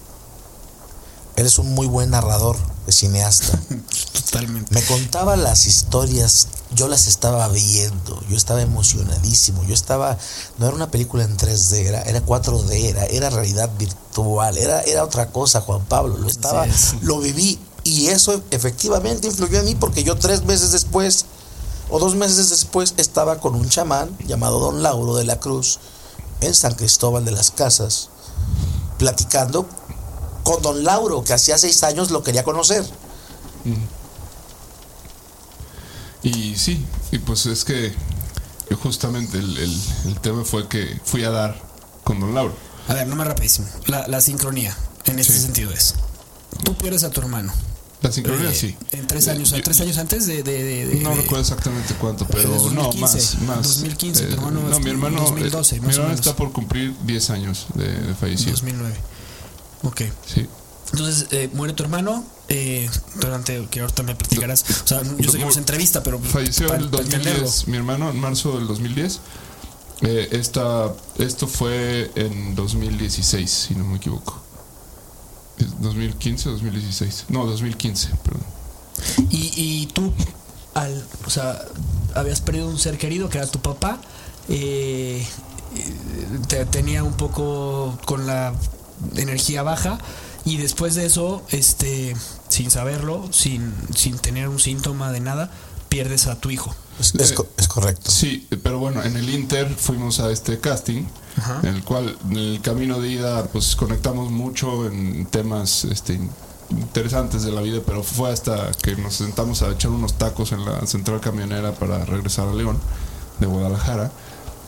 eres un muy buen narrador de cineasta. Totalmente. Me contaba las historias, yo las estaba viendo, yo estaba emocionadísimo, yo estaba, no era una película en 3D, era, era 4D, era, era realidad virtual, era, era otra cosa, Juan Pablo, lo estaba, es. lo viví y eso efectivamente influyó en mí porque yo tres meses después o dos meses después estaba con un chamán llamado Don Lauro de la Cruz en San Cristóbal de las Casas, platicando con Don Lauro, que hacía seis años lo quería conocer. Y sí, y pues es que justamente el, el- el tema fue que fui a dar con Don Lauro. A ver, no más rapidísimo. La, la sincronía, en este Sí. sentido es. Tú pierdes a tu hermano. La sincronía Eh, sí. En tres años, Yo- tres años antes de. de- de- de- No recuerdo exactamente cuánto, pero Desde no, 2015, más, más. 2015, tu hermano no, es mi hermano, 2012, eh, más mi hermano menos. está por cumplir 10 años de, fallecido. 2009. Ok. Sí. Entonces, eh, muere tu hermano. Eh, durante que ahorita me platicarás. O sea, yo sé que no es entrevista, pero. Falleció en el para entenderlo. 2010, mi hermano, en marzo del 2010. Eh, esta, esto fue en 2016, si no me equivoco. ¿Es 2015 o 2016? No, 2015, perdón. Y, y tú, al, o sea, habías perdido un ser querido que era tu papá. eh, te tenía un poco con la energía baja. Y después de eso, este, sin saberlo, sin, sin tener un síntoma de nada, pierdes a tu hijo. Es, es co- es correcto. Sí, pero bueno, en el Inter fuimos a este casting, En el cual en el camino de ida pues conectamos mucho en temas este, interesantes de la vida, pero fue hasta que nos sentamos a echar unos tacos en la central camionera para regresar a León, de Guadalajara,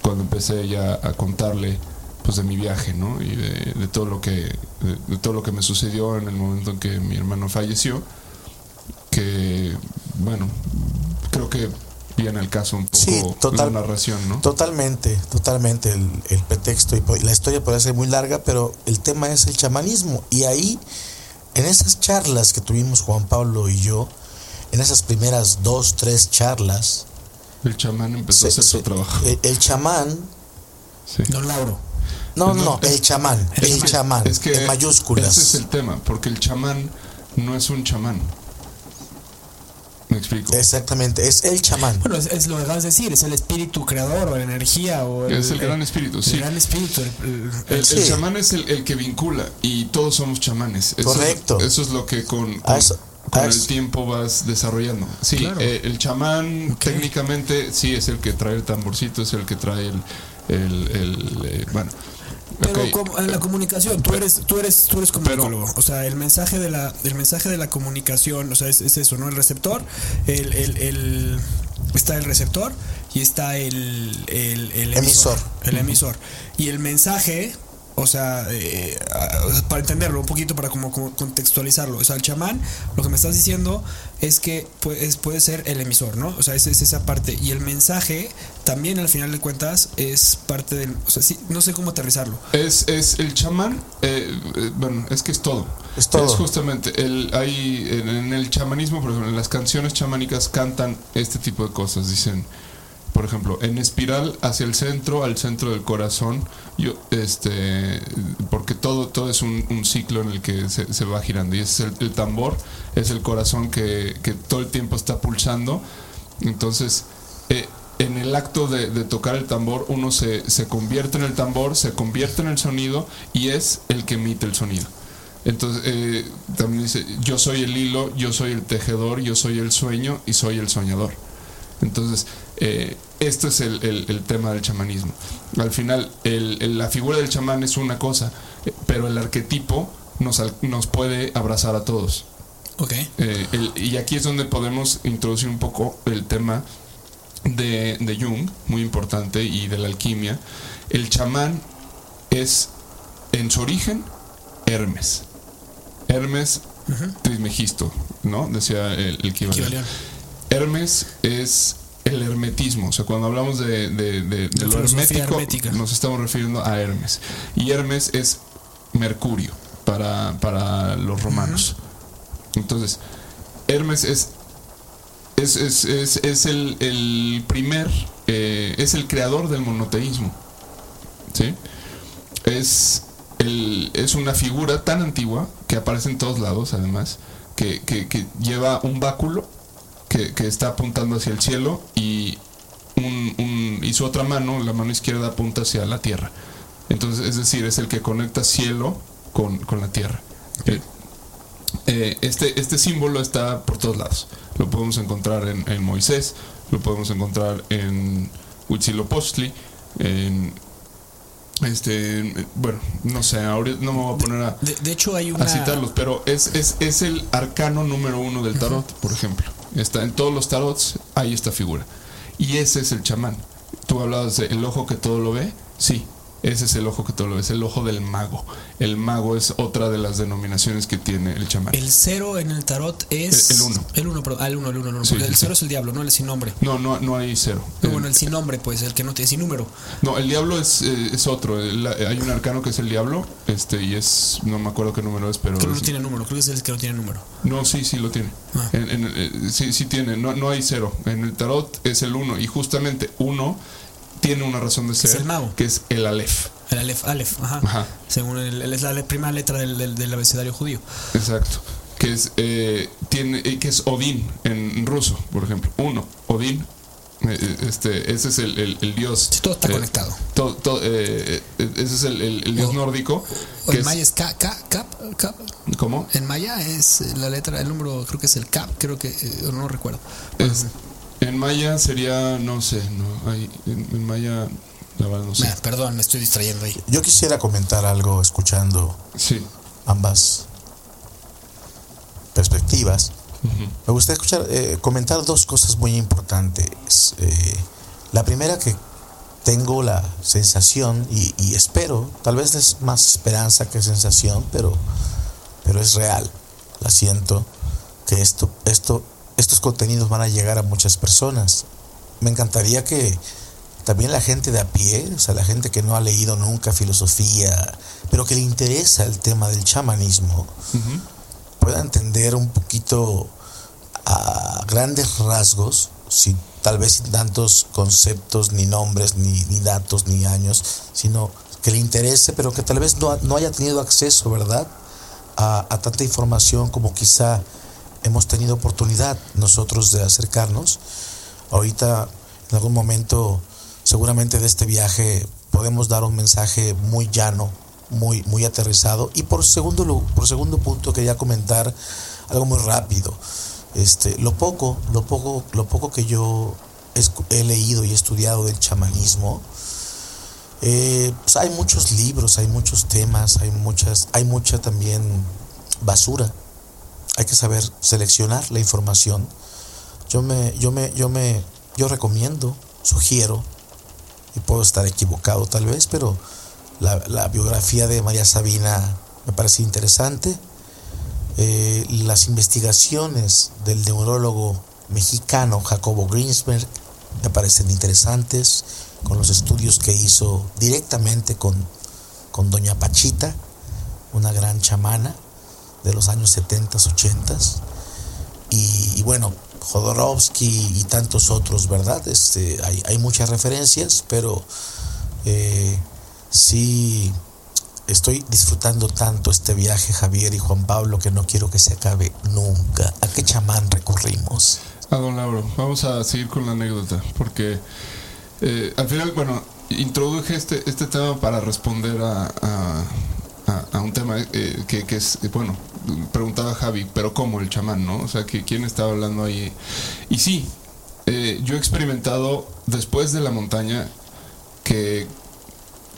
cuando empecé ya a contarle pues de mi viaje, ¿no? Y de, de todo lo que de, de todo lo que me sucedió en el momento en que mi hermano falleció, que bueno, creo que viene al caso un poco Sí, total- la narración, ¿no? Totalmente, totalmente. El, el pretexto y la historia puede ser muy larga, pero el tema es el chamanismo. Y ahí, en esas charlas que tuvimos Juan Pablo y yo, en esas primeras dos, tres charlas, El chamán empezó se- a hacer se- su trabajo. el, el chamán, Sí. Don Lauro. no, No, no, es- el chamán, el que- chamán, es que en mayúsculas. Ese es el tema, porque el chamán no es un chamán. Me explico. Exactamente, es el chamán. Bueno, es, es lo que acabas de decir, es el espíritu creador o la energía o Es el gran espíritu, el sí. gran espíritu. el- el- El, el Sí. chamán es el, el que vincula y todos somos chamanes. Eso Correcto. Es, eso es lo que con, con- eso- con a el tiempo vas desarrollando. Sí, Claro. eh, el chamán técnicamente sí es el que trae el tamborcito, es el que trae el... el, el, eh, bueno. Pero como- en la comunicación, tú eres, tú eres, tú eres comunicólogo. o sea, el mensaje de la, el mensaje de la comunicación, o sea, es, es eso, ¿no? El receptor, el, el, el- está el receptor y está el, el, el emisor, Emisor. El emisor. Y el mensaje, o sea, eh, para entenderlo un poquito, para como, como contextualizarlo. O sea, el chamán, lo que me estás diciendo es que puede, es- puede ser el emisor, ¿no? O sea, es, es esa parte. Y el mensaje también al final de cuentas es parte del... O sea, sí, no sé cómo aterrizarlo. Es, es el chamán, eh, eh, bueno, es que es todo. Es todo. justamente, el, hay, en, en el chamanismo, por ejemplo, en las canciones chamánicas cantan este tipo de cosas. Dicen, por ejemplo, en espiral hacia el centro, al centro del corazón, yo, este, porque todo, todo es un, ciclo en el que se, va girando. Y es el, tambor, es el corazón que, todo el tiempo está pulsando. Entonces, eh, en el acto de, tocar el tambor, uno se, se convierte en el tambor, se convierte en el sonido y es el que emite el sonido. Entonces, eh, también dice, yo soy el hilo, yo soy el tejedor, yo soy el sueño y soy el soñador. Entonces, eh, esto es el, tema del chamanismo. Al final, la figura del chamán es una cosa, eh, pero el arquetipo nos, nos puede abrazar a todos. Okay. y aquí es donde podemos introducir un poco el tema de, de Jung, muy importante, y de la alquimia. El chamán es, en su origen, Hermes. Hermes Trismegisto, ¿no? Decía el, el Hermes es el hermetismo, o sea, cuando hablamos de, lo hermético, nos estamos refiriendo a Hermes. Y Hermes es Mercurio para, los romanos. Entonces, Hermes es es, es, es, el, primer, eh, es el creador del monoteísmo. ¿Sí? Es es una figura tan antigua que aparece en todos lados, además, que, lleva un báculo que, está apuntando hacia el cielo y, un, y su otra mano, la mano izquierda, apunta hacia la tierra. Entonces, es decir, es el que conecta cielo con, la tierra. Eh, eh, este, este símbolo está por todos lados. Lo podemos encontrar en, en Moisés, lo podemos encontrar en Huitzilopochtli, en este, bueno, no sé, ahora no me voy a poner a, de, hecho hay una... citarlos, pero es, es, es, el arcano número uno del tarot, por ejemplo. Está en todos los tarots, hay esta figura. Y ese es el chamán. Tú hablabas de el ojo que todo lo ve, sí, ese es el ojo que todo lo es el ojo del mago. El mago es otra de las denominaciones que tiene el chamán. El cero en el tarot es. El, uno. El uno, perdón. Ah, el uno, el uno, el uno. el cero es el diablo, no el sin nombre. No, no, no hay cero. bueno, el sin nombre, pues, el que no tiene sin número. No, el diablo es, eh, es otro. hay un arcano que es el diablo, este, y es. No me acuerdo qué número es, pero. Que no tiene número, creo que es el que no tiene número. No, sí, sí lo tiene. Ah. Eh, sí, sí tiene. No, no hay cero. En el tarot es el uno, y justamente uno tiene una razón de ser. Es el mago. Que es el Aleph. El Aleph, Aleph, ajá. Según el, es la primera letra del, del, abecedario judío. Exacto. Que es, eh, tiene, eh, que es Odín en ruso, por ejemplo. Uno, Odín. Eh, este, ese es el, el, dios. todo está conectado. Todo, ese es el, dios nórdico. que en maya es K, K, Cap. ¿Cómo? En maya es la letra, el número, creo que es el Cap, creo que, no recuerdo. En maya sería, no sé, no, hay, en maya perdón, me estoy distrayendo ahí. Yo quisiera comentar algo escuchando ambas perspectivas. Me gustaría escuchar, eh, comentar dos cosas muy importantes. Eh, la primera que tengo la sensación y, espero, tal vez es más esperanza que sensación, pero, pero es real. La siento que esto, esto, estos contenidos van a llegar a muchas personas. Me encantaría que también la gente de a pie, o sea, la gente que no ha leído nunca filosofía, pero que le interesa el tema del chamanismo, pueda entender un poquito a grandes rasgos, sin, tal vez sin tantos conceptos, ni nombres, ni, datos, ni años, sino que le interese, pero que tal vez no, haya tenido acceso, ¿verdad?, a, a tanta información como quizá hemos tenido oportunidad nosotros de acercarnos. Ahorita, en algún momento, seguramente de este viaje podemos dar un mensaje muy llano, muy, muy aterrizado. Y por segundo, por segundo punto quería comentar algo muy rápido. Este, lo poco, lo poco, lo poco que yo he leído y estudiado del chamanismo, eh, pues hay muchos libros, hay muchos temas, hay muchas, hay mucha también basura. Hay que saber seleccionar la información. Yo me, yo me, yo me, yo recomiendo, sugiero y puedo estar equivocado tal vez, pero la, biografía de María Sabina me parece interesante. Eh, las investigaciones del neurólogo mexicano Jacobo Greensberg me parecen interesantes, con los estudios que hizo directamente con, con Doña Pachita, una gran chamana de los años 70, 80. Y, bueno, Jodorowsky y tantos otros, ¿verdad? Este, hay, hay muchas referencias, pero eh, sí estoy disfrutando tanto este viaje, Javier y Juan Pablo, que no quiero que se acabe nunca. ¿A qué chamán recurrimos? A don vamos a seguir con la anécdota, porque eh, al final, bueno, introduje este, este tema para responder a, a- un tema eh, que, que es, eh, bueno, preguntaba Javi, pero ¿cómo el chamán, no? O sea, que quién estaba hablando ahí. Y sí, eh, yo he experimentado después de la montaña que,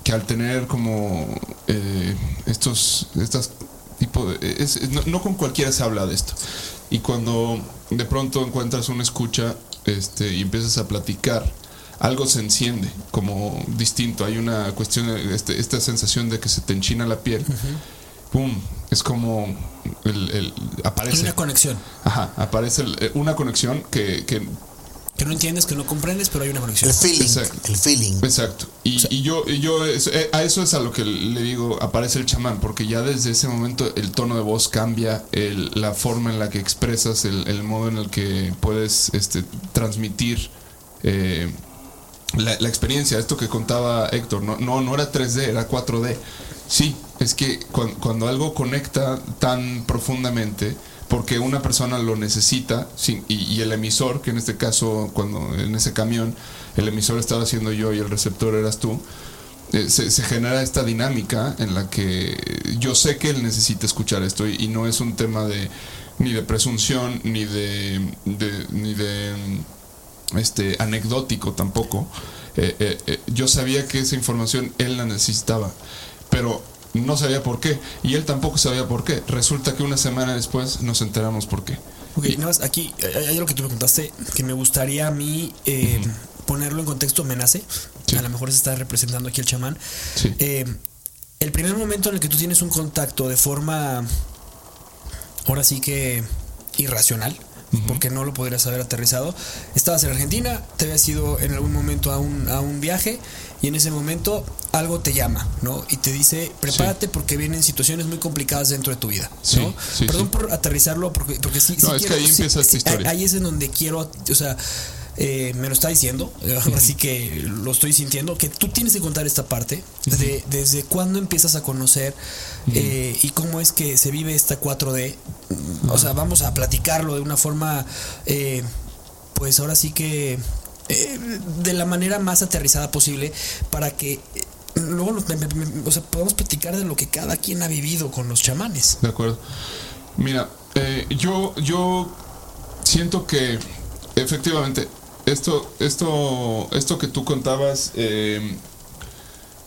que al tener como eh, estos, estas tipo es- es- no, no con cualquiera se habla de esto. Y cuando de pronto encuentras una escucha este, y empiezas a platicar, algo se enciende como distinto. Hay una cuestión, este, esta sensación de que se te enchina la piel. ¡Pum! Es como el, el- Hay aparece. una conexión. Ajá, aparece el- eh, una conexión que, que Que no entiendes, que no comprendes, pero hay una conexión. El feeling, Exacto. el feeling. Exacto. Y, y yo, y yo es- eh, a eso es a lo que le digo, aparece el chamán, porque ya desde ese momento el tono de voz cambia, el- la forma en la que expresas, el, el modo en el que puedes este, transmitir eh, la, experiencia. Esto que contaba Héctor, no, no, no era 3D, era 4D. Sí, es que cuan- cuando, algo conecta tan profundamente, porque una persona lo necesita, y, el emisor, que en este caso, cuando en ese camión, el emisor estaba siendo yo y el receptor eras tú, eh, se, se genera esta dinámica en la que yo sé que él necesita escuchar esto y, no es un tema de ni de presunción ni de, ni de este anecdótico tampoco Eh, eh, eh, yo sabía que esa información él la necesitaba pero no sabía por qué y él tampoco sabía por qué resulta que una semana después nos enteramos por qué Ok, nada más aquí hay algo que tú me contaste que me gustaría a mí eh, ponerlo en contexto, me nace. Sí. A lo mejor se está representando aquí el chamán. Sí. El primer momento en el que tú tienes un contacto de forma, ahora sí que irracional, porque no lo podrías haber aterrizado, estabas en Argentina, te habías ido en algún momento a un, a un viaje y en ese momento algo te llama, ¿no? Y te dice, prepárate porque vienen situaciones muy complicadas dentro de tu vida, Sí, ¿no? sí, Perdón por aterrizarlo, porque, porque sí, sí No, es que ahí empieza esta historia. Ahí es en donde quiero, o sea, eh, me lo está diciendo, así que lo estoy sintiendo, que tú tienes que contar esta parte, de, desde cuándo empiezas a conocer eh, y cómo es que se vive esta 4D. O sea, vamos a platicarlo de una forma, eh, pues ahora sí que eh, de la manera más aterrizada posible para que eh, luego nos- me- o sea, podamos platicar de lo que cada quien ha vivido con los chamanes. De acuerdo. Mira, eh, yo, yo siento que efectivamente esto, esto, esto que tú contabas eh,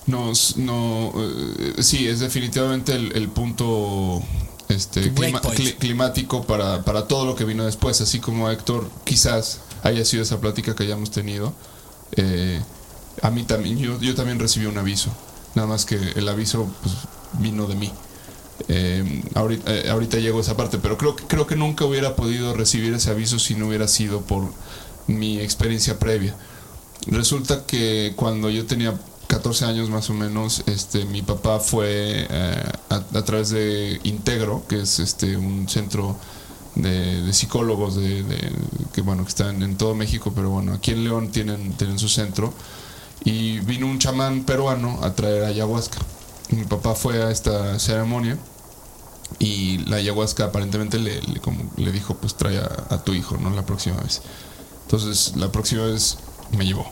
nos, no, eh, sí, es definitivamente el, el punto este, clima- cli- climático para, para todo lo que vino después, así como Héctor quizás haya sido esa plática que hayamos tenido. eh, a mí también, yo, yo también recibí un aviso, nada más que el aviso pues, vino de mí. Eh, ahorita, eh, ahorita llego a esa parte, pero creo, creo que nunca hubiera podido recibir ese aviso si no hubiera sido por mi experiencia previa. Resulta que cuando yo tenía 14 años más o menos, este, mi papá fue eh, a, través de Integro, que es este, un centro de, psicólogos de, que bueno que están en todo México, pero bueno, aquí en León tienen, tienen su centro. Y vino un chamán peruano a traer ayahuasca. Mi papá fue a esta ceremonia y la ayahuasca aparentemente le, le, como le dijo, pues trae a, a tu hijo, ¿no? La próxima vez. Entonces, la próxima vez me llevó.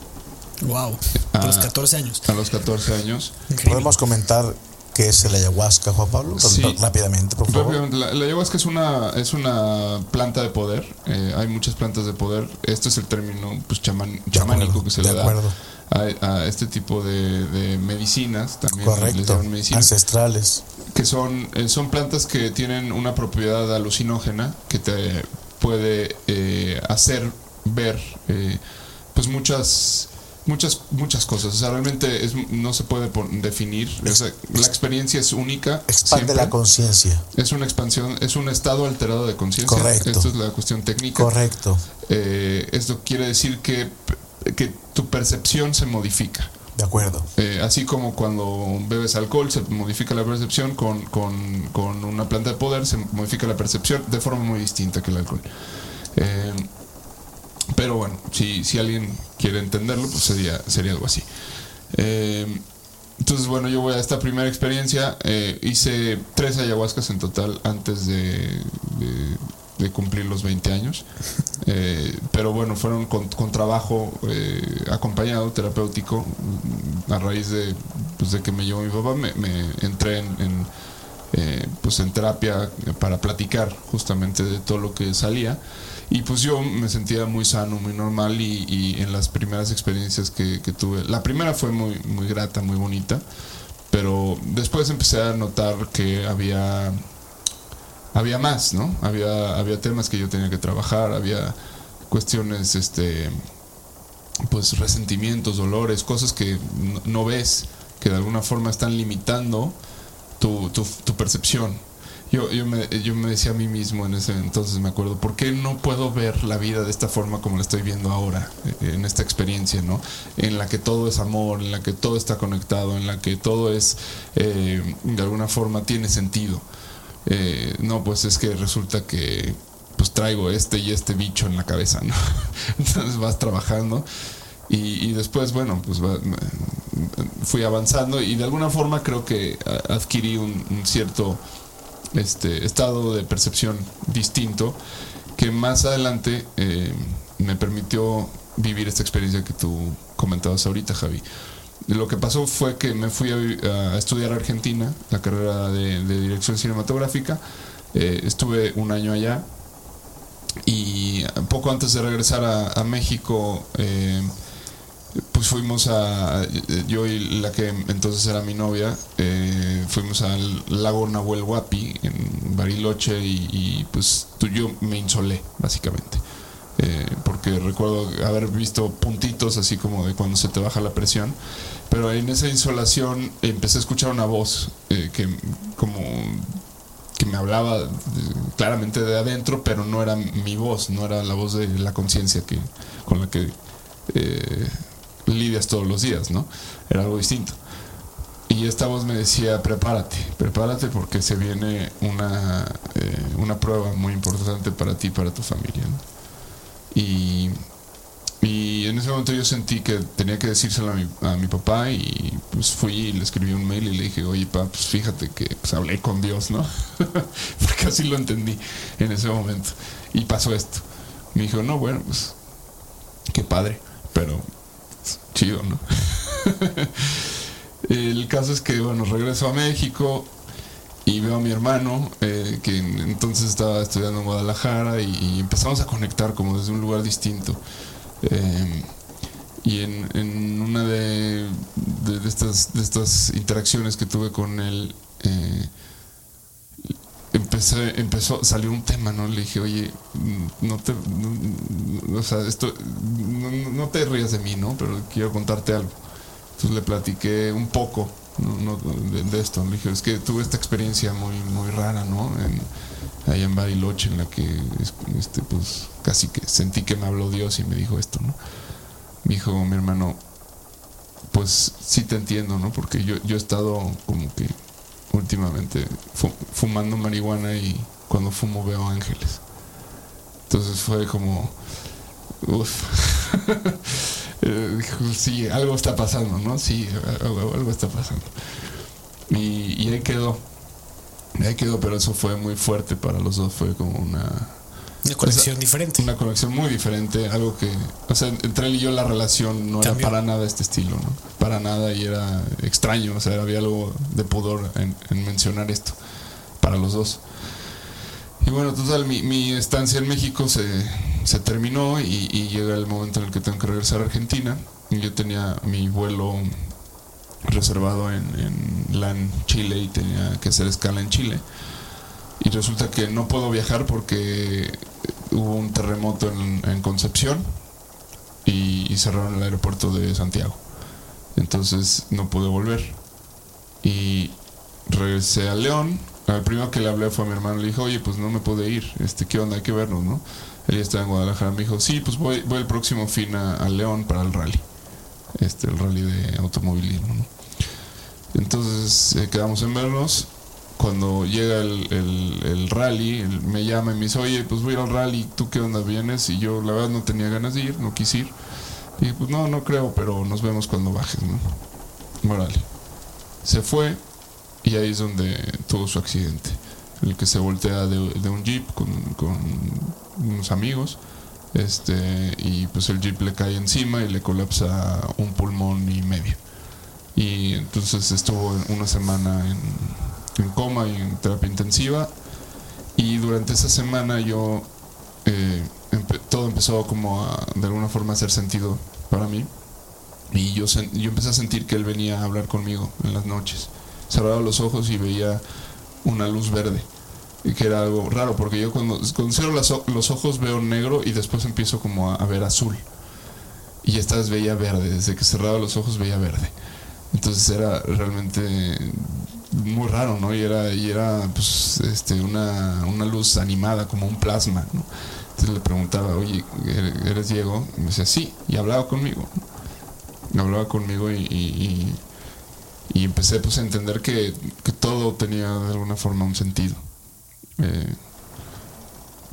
Wow, a los Ah. 14 años. A los 14 años. Increíble. ¿Podemos comentar qué es el ayahuasca, Juan Pablo? Sí. Rápidamente, por favor. Rápidamente, La, la ayahuasca es una, es una planta de poder. Eh, hay muchas plantas de poder. Este es el término pues, chaman- chamánico que se de le da acuerdo. a, a este tipo de, de medicinas. También les Correcto. llaman medicinas. Ancestrales. que son, eh, son plantas que tienen una propiedad alucinógena que te puede eh, hacer ver eh, pues muchas muchas muchas cosas o sea realmente es, no se puede definir o sea, la experiencia es única Expande siempre. la conciencia. es una expansión es un estado alterado de conciencia Correcto. esto es la cuestión técnica Correcto. Eh, esto quiere decir que que tu percepción se modifica De acuerdo. eh, así como cuando bebes alcohol se modifica la percepción, con, con- con una planta de poder se modifica la percepción de forma muy distinta que el alcohol. Eh, Pero bueno, si, si alguien quiere entenderlo, pues sería, sería algo así. Eh, entonces, bueno, yo voy a esta primera experiencia. Eh, hice tres ayahuascas en total antes de, de, cumplir los 20 años. Eh, pero bueno, fueron con, trabajo eh, acompañado, terapéutico. A raíz de, pues, de que me llevó mi papá, me, entré en, pues en terapia para platicar justamente de todo lo que salía. Y pues yo me sentía muy sano, muy normal y, en las primeras experiencias que, tuve, la primera fue muy, muy grata, muy bonita, pero después empecé a notar que había, había más, ¿no? Había, había temas que yo tenía que trabajar, había cuestiones, este, pues resentimientos, dolores, cosas que no, ves, que de alguna forma están limitando tu, tu percepción. Yo, yo, me, yo me decía a mí mismo en ese entonces, me acuerdo, ¿por qué no puedo ver la vida de esta forma como la estoy viendo ahora, eh, en esta experiencia, ¿no? En la que todo es amor, en la que todo está conectado, en la que todo es, eh, de alguna forma, tiene sentido. Eh, no, pues es que resulta que pues traigo este y este bicho en la cabeza, ¿no? Entonces vas trabajando y, después, bueno, pues fui avanzando y de alguna forma creo que adquirí un cierto este estado de percepción distinto que más adelante eh, me permitió vivir esta experiencia que tú comentabas ahorita, Javi. Lo que pasó fue que me fui a, estudiar a Argentina, la carrera de, dirección cinematográfica. Eh, estuve un año allá y poco antes de regresar a, México eh, pues fuimos a, yo y la que entonces era mi novia, eh, fuimos al lago Nahuel Huapi en Bariloche y, pues yo me insolé, básicamente. Eh, porque recuerdo haber visto puntitos así como de cuando se te baja la presión, pero en esa insolación empecé a escuchar una voz eh, que como que me hablaba claramente de adentro, pero no era mi voz, no era la voz de la conciencia que con la que lidias todos los días, ¿no? Era algo distinto. Y esta voz me decía, prepárate, prepárate porque se viene una, eh, una prueba muy importante para ti y para tu familia. Y, y, en ese momento yo sentí que tenía que decírselo a mi, a mi, papá y pues fui y le escribí un mail y le dije, oye, papá, pues fíjate que pues, hablé con Dios, ¿no? porque así lo entendí en ese momento. Y pasó esto. Me dijo, no, bueno, pues qué padre, pero chido, ¿no? el caso es que, bueno, regreso a México y veo a mi hermano, eh, que entonces estaba estudiando en Guadalajara y, empezamos a conectar como desde un lugar distinto. Eh, y en, una de, estas, de estas interacciones que tuve con él, eh, empecé, empezó, salió un tema, ¿no? Le dije, oye, no te, o sea, esto, no, te rías de mí, ¿no? Pero quiero contarte algo. Entonces le platiqué un poco de, esto. Le dije, es que tuve esta experiencia muy, muy rara, ¿no? Allá en Bariloche, en la que, este, pues, casi que sentí que me habló Dios y me dijo esto, ¿no? Me dijo mi hermano, pues sí te entiendo, ¿no? Porque yo, yo he estado como que últimamente fumando marihuana y cuando fumo veo ángeles. Entonces fue como, uff, eh, sí, algo está pasando, ¿no? Sí, algo, está pasando. Y, y ahí quedó, ahí quedó, pero eso fue muy fuerte para los dos, fue como una una conexión diferente. Una conexión muy diferente, algo que, o sea, entre él y yo la relación no era para nada este estilo, ¿no? Para nada y era extraño, o sea, había algo de pudor en, mencionar esto para los dos. Y bueno, total, mi, estancia en México se, se terminó y, llega el momento en el que tengo que regresar a Argentina. Y yo tenía mi vuelo reservado en, en LAN Chile y tenía que hacer escala en Chile. Y resulta que no puedo viajar porque hubo un terremoto en, Concepción y, cerraron el aeropuerto de Santiago. Entonces no pude volver. Y regresé a León. Al primero que le hablé fue a mi hermano. Le dije, oye, pues no me pude ir. Este, ¿Qué onda? Hay que vernos, ¿no? Él estaba en Guadalajara. Me dijo, sí, pues voy, voy el próximo fin a, León para el rally. Este, el rally de automovilismo, Entonces eh, quedamos en vernos cuando llega el, el- el rally, me llama y me dice, oye, pues voy al rally, ¿tú qué onda vienes? Y yo la verdad no tenía ganas de ir, no quise ir. Y pues no, no creo, pero nos vemos cuando bajes, ¿no? Órale. Se fue y ahí es donde tuvo su accidente. El que se voltea de, de un jeep con, con unos amigos. Este, y pues el jeep le cae encima y le colapsa un pulmón y medio. Y entonces estuvo una semana en, en coma y en terapia intensiva. Y durante esa semana yo eh, empe- todo empezó como a de alguna forma a hacer sentido para mí. Y yo, yo empecé a sentir que él venía a hablar conmigo en las noches. Cerraba los ojos y veía una luz verde. Y que era algo raro, porque yo cuando, cuando cierro las los ojos veo negro y después empiezo como a, a ver azul. Y esta vez veía verde, desde que cerraba los ojos veía verde. Entonces era realmente muy raro, ¿no? Y era, y era pues, este, una, una luz animada, como un plasma, ¿no? Entonces le preguntaba, oye, ¿eres eres Diego? Y me decía, sí, y hablaba conmigo. Hablaba conmigo y, y, y- y empecé pues, a entender que, que todo tenía de alguna forma un sentido. Eh,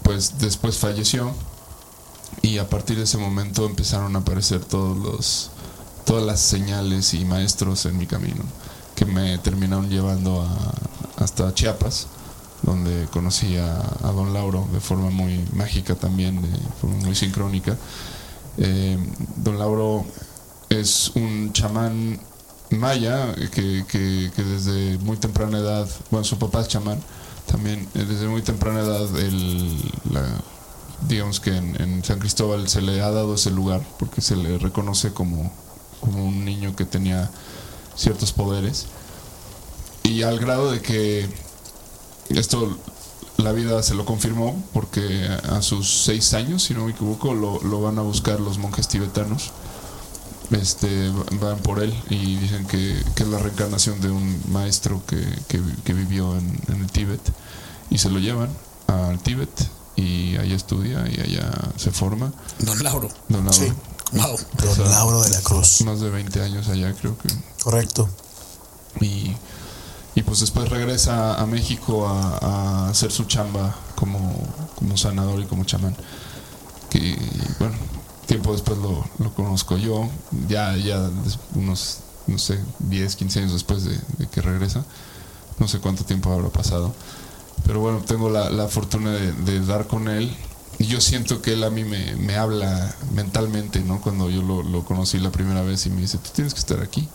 pues después falleció y a partir de ese momento empezaron a aparecer todos los todas las señales y maestros en mi camino que me terminaron llevando a- hasta Chiapas donde conocí a, don Lauro de forma muy mágica también de forma muy sincrónica. Eh, don Lauro es un chamán maya que, desde muy temprana edad bueno su papá es chamán también eh, desde muy temprana edad el, digamos que en, San Cristóbal se le ha dado ese lugar porque se le reconoce como un niño que tenía ciertos poderes y al grado de que esto la vida se lo confirmó porque a sus seis años si no me equivoco lo, lo van a buscar los monjes tibetanos este, van por él y dicen que, que es la reencarnación de un maestro que, que- que vivió en, en el Tíbet y se lo llevan al Tíbet y allá estudia y allá se forma. Don Lauro. Don Lauro, Sí. Wow. Don O sea, Lauro de la Cruz. Más de 20 años allá creo que. Correcto. Y, y pues después regresa a México a, a hacer su chamba como, como sanador y como chamán. Que bueno, tiempo después lo, lo conozco yo, ya, ya unos, no sé, 10, 15 años después de, de que regresa. No sé cuánto tiempo habrá pasado. Pero bueno, tengo la, la fortuna de, de dar con él. Y yo siento que él a mí me, me habla mentalmente, ¿no? Cuando yo lo, lo conocí la primera vez y me dice, tú tienes que estar aquí.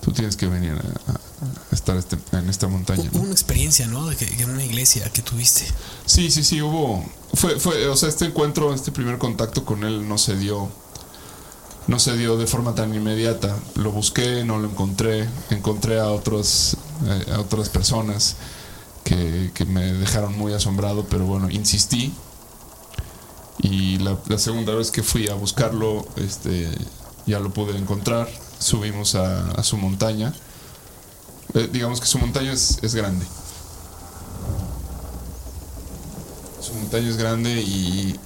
Tú tienes que venir a, estar este- en esta montaña. Hubo ¿no? una experiencia, ¿no? De que, que en una iglesia que tuviste. Sí, sí, sí, hubo. Fue, fue, o sea, este encuentro, este primer contacto con él no se dio. No se dio de forma tan inmediata. Lo busqué, no lo encontré. Encontré a otros, eh, a otras personas que, que me dejaron muy asombrado, pero bueno, insistí. Y la, la segunda vez que fui a buscarlo, este, ya lo pude encontrar. Subimos a, su montaña. Eh, digamos que su montaña es, es grande. Su montaña es grande y.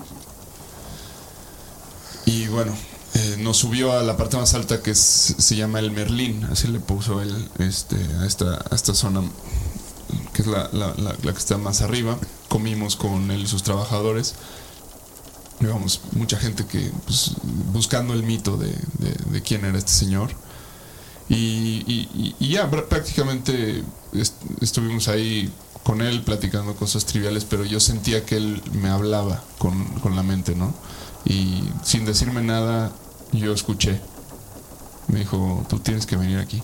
Y bueno, eh, nos subió a la parte más alta que se llama el Merlín, así le puso él este, a, esta, a esta zona que es la, la- la- la que está más arriba. Comimos con él y sus trabajadores. Digamos, mucha gente que pues, buscando el mito de, de- de quién era este señor. Y, y- y- ya pr- prácticamente est- estuvimos ahí con él platicando cosas triviales, pero yo sentía que él me hablaba con, con la mente, ¿no? Y sin decirme nada, yo escuché. Me dijo, tú tienes que venir aquí.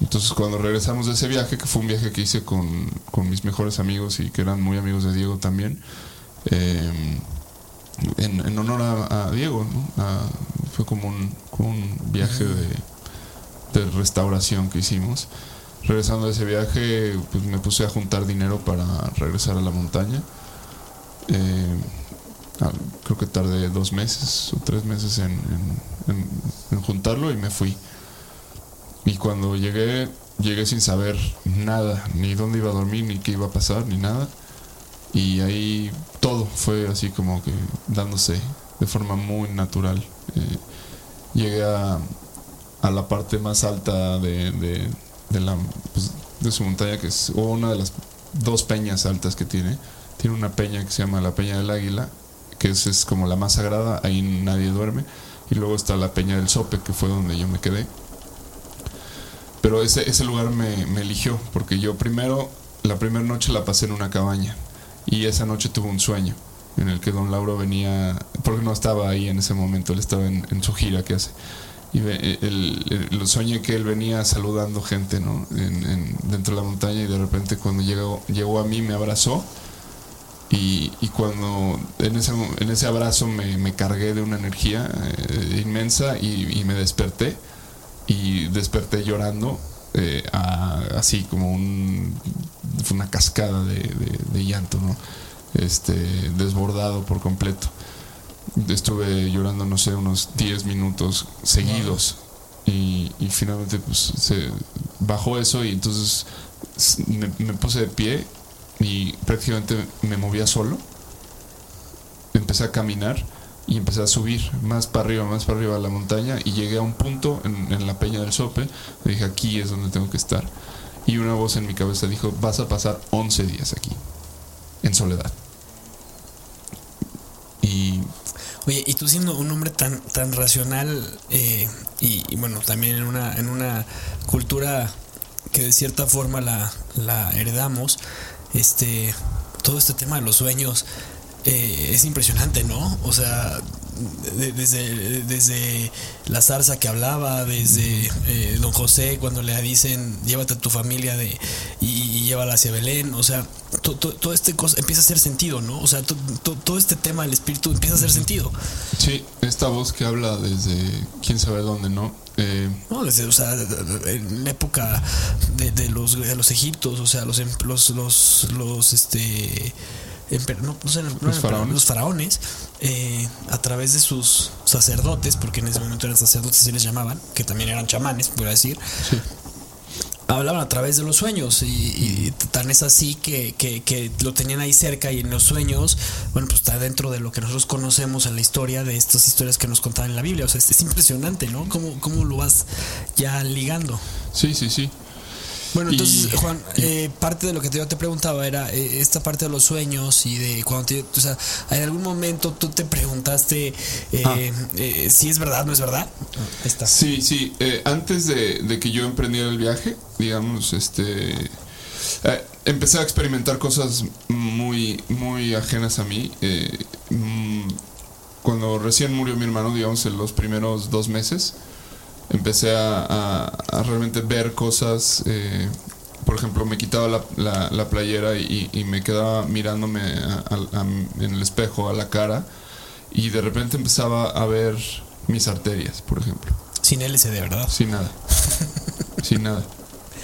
Entonces cuando regresamos de ese viaje, que fue un viaje que hice con, con mis mejores amigos y que eran muy amigos de Diego también, eh, en, en honor a, a Diego, ¿no? A- fue como un, como un viaje de, de restauración que hicimos. Regresando de ese viaje, pues me puse a juntar dinero para regresar a la montaña. Eh, creo que tardé dos meses o tres meses en, en- en- en juntarlo y me fui. Y cuando llegué, llegué sin saber nada, ni dónde iba a dormir, ni qué iba a pasar, ni nada. Y ahí todo fue así como que dándose de forma muy natural. Eh, llegué a, la parte más alta de, de- la, pues, de su montaña, que es una de las dos peñas altas que tiene. Tiene una peña que se llama la Peña del Águila, que es, es como la más sagrada, ahí nadie duerme. Y luego está la Peña del Sope, que fue donde yo me quedé. Pero ese, ese lugar me eligió, porque yo primero, la primera noche la pasé en una cabaña. Y esa noche tuve un sueño en el que don Lauro venía, porque no estaba ahí en ese momento, él estaba en, su gira que hace. Y el, el- soñé que él venía saludando gente ¿no? En- en- dentro de la montaña y de repente cuando llegó, llegó a mí me abrazó y, cuando en ese, en ese abrazo me, cargué de una energía eh, inmensa y me desperté y desperté llorando eh, así como un, una cascada de, llanto, este, desbordado por completo. Estuve llorando, no sé, unos 10 minutos seguidos y, finalmente pues, se bajó eso y entonces me puse de pie y prácticamente me movía solo. Empecé a caminar y empecé a subir más para arriba, más para arriba a la montaña y llegué a un punto en, la peña del Sope. Dije, aquí es donde tengo que estar. Y una voz en mi cabeza dijo, vas a pasar 11 días aquí, en soledad. Y Oye, y tú siendo un hombre tan, tan racional eh, y, y bueno, también en una, en una cultura que de cierta forma la, la heredamos, este, todo este tema de los sueños eh, es impresionante, ¿no? O sea, de- desde, desde la zarza que hablaba, desde eh, don José cuando le dicen llévate a tu familia de y, y llévala hacia Belén, o sea, to- to- todo este cosa empieza a hacer sentido, ¿no? O sea, to- to- todo este tema del espíritu empieza a hacer sentido. sí, esta voz que habla desde quién sabe dónde, ¿no? Eh, No, desde, o sea, en la época de, de los, de los egiptos, o sea, los, em- los, los, los, este, no, no sé, no eran emper- faraones. los faraones, eh, a través de sus sacerdotes, porque en ese momento eran sacerdotes, se les llamaban, que también eran chamanes, por decir, sí. hablaban a través de los sueños y, y tan es así que, que- que lo tenían ahí cerca y en los sueños, bueno, pues está dentro de lo que nosotros conocemos en la historia de estas historias que nos contaban en la Biblia. O sea, es, es impresionante, ¿no? ¿Cómo, ¿Cómo lo vas ya ligando? Sí, sí, sí. Bueno, Y- entonces, Juan, eh, parte de lo que yo te preguntaba era eh, esta parte de los sueños y de cuando te, o sea, en algún momento tú te preguntaste eh, Ah. eh, si es verdad no es verdad. Ahí está. Sí, sí. eh, antes de, de que yo emprendiera el viaje, digamos, este. eh, empecé a experimentar cosas muy, muy ajenas a mí. eh, mm, cuando recién murió mi hermano, digamos, en los primeros dos meses, empecé a, a- a realmente ver cosas. eh, por ejemplo, me quitaba la, la- la playera y, y me quedaba mirándome a- en el espejo a la cara y de repente empezaba a ver mis arterias, por ejemplo. Sin LCD, ¿verdad? Sin nada. Sin nada.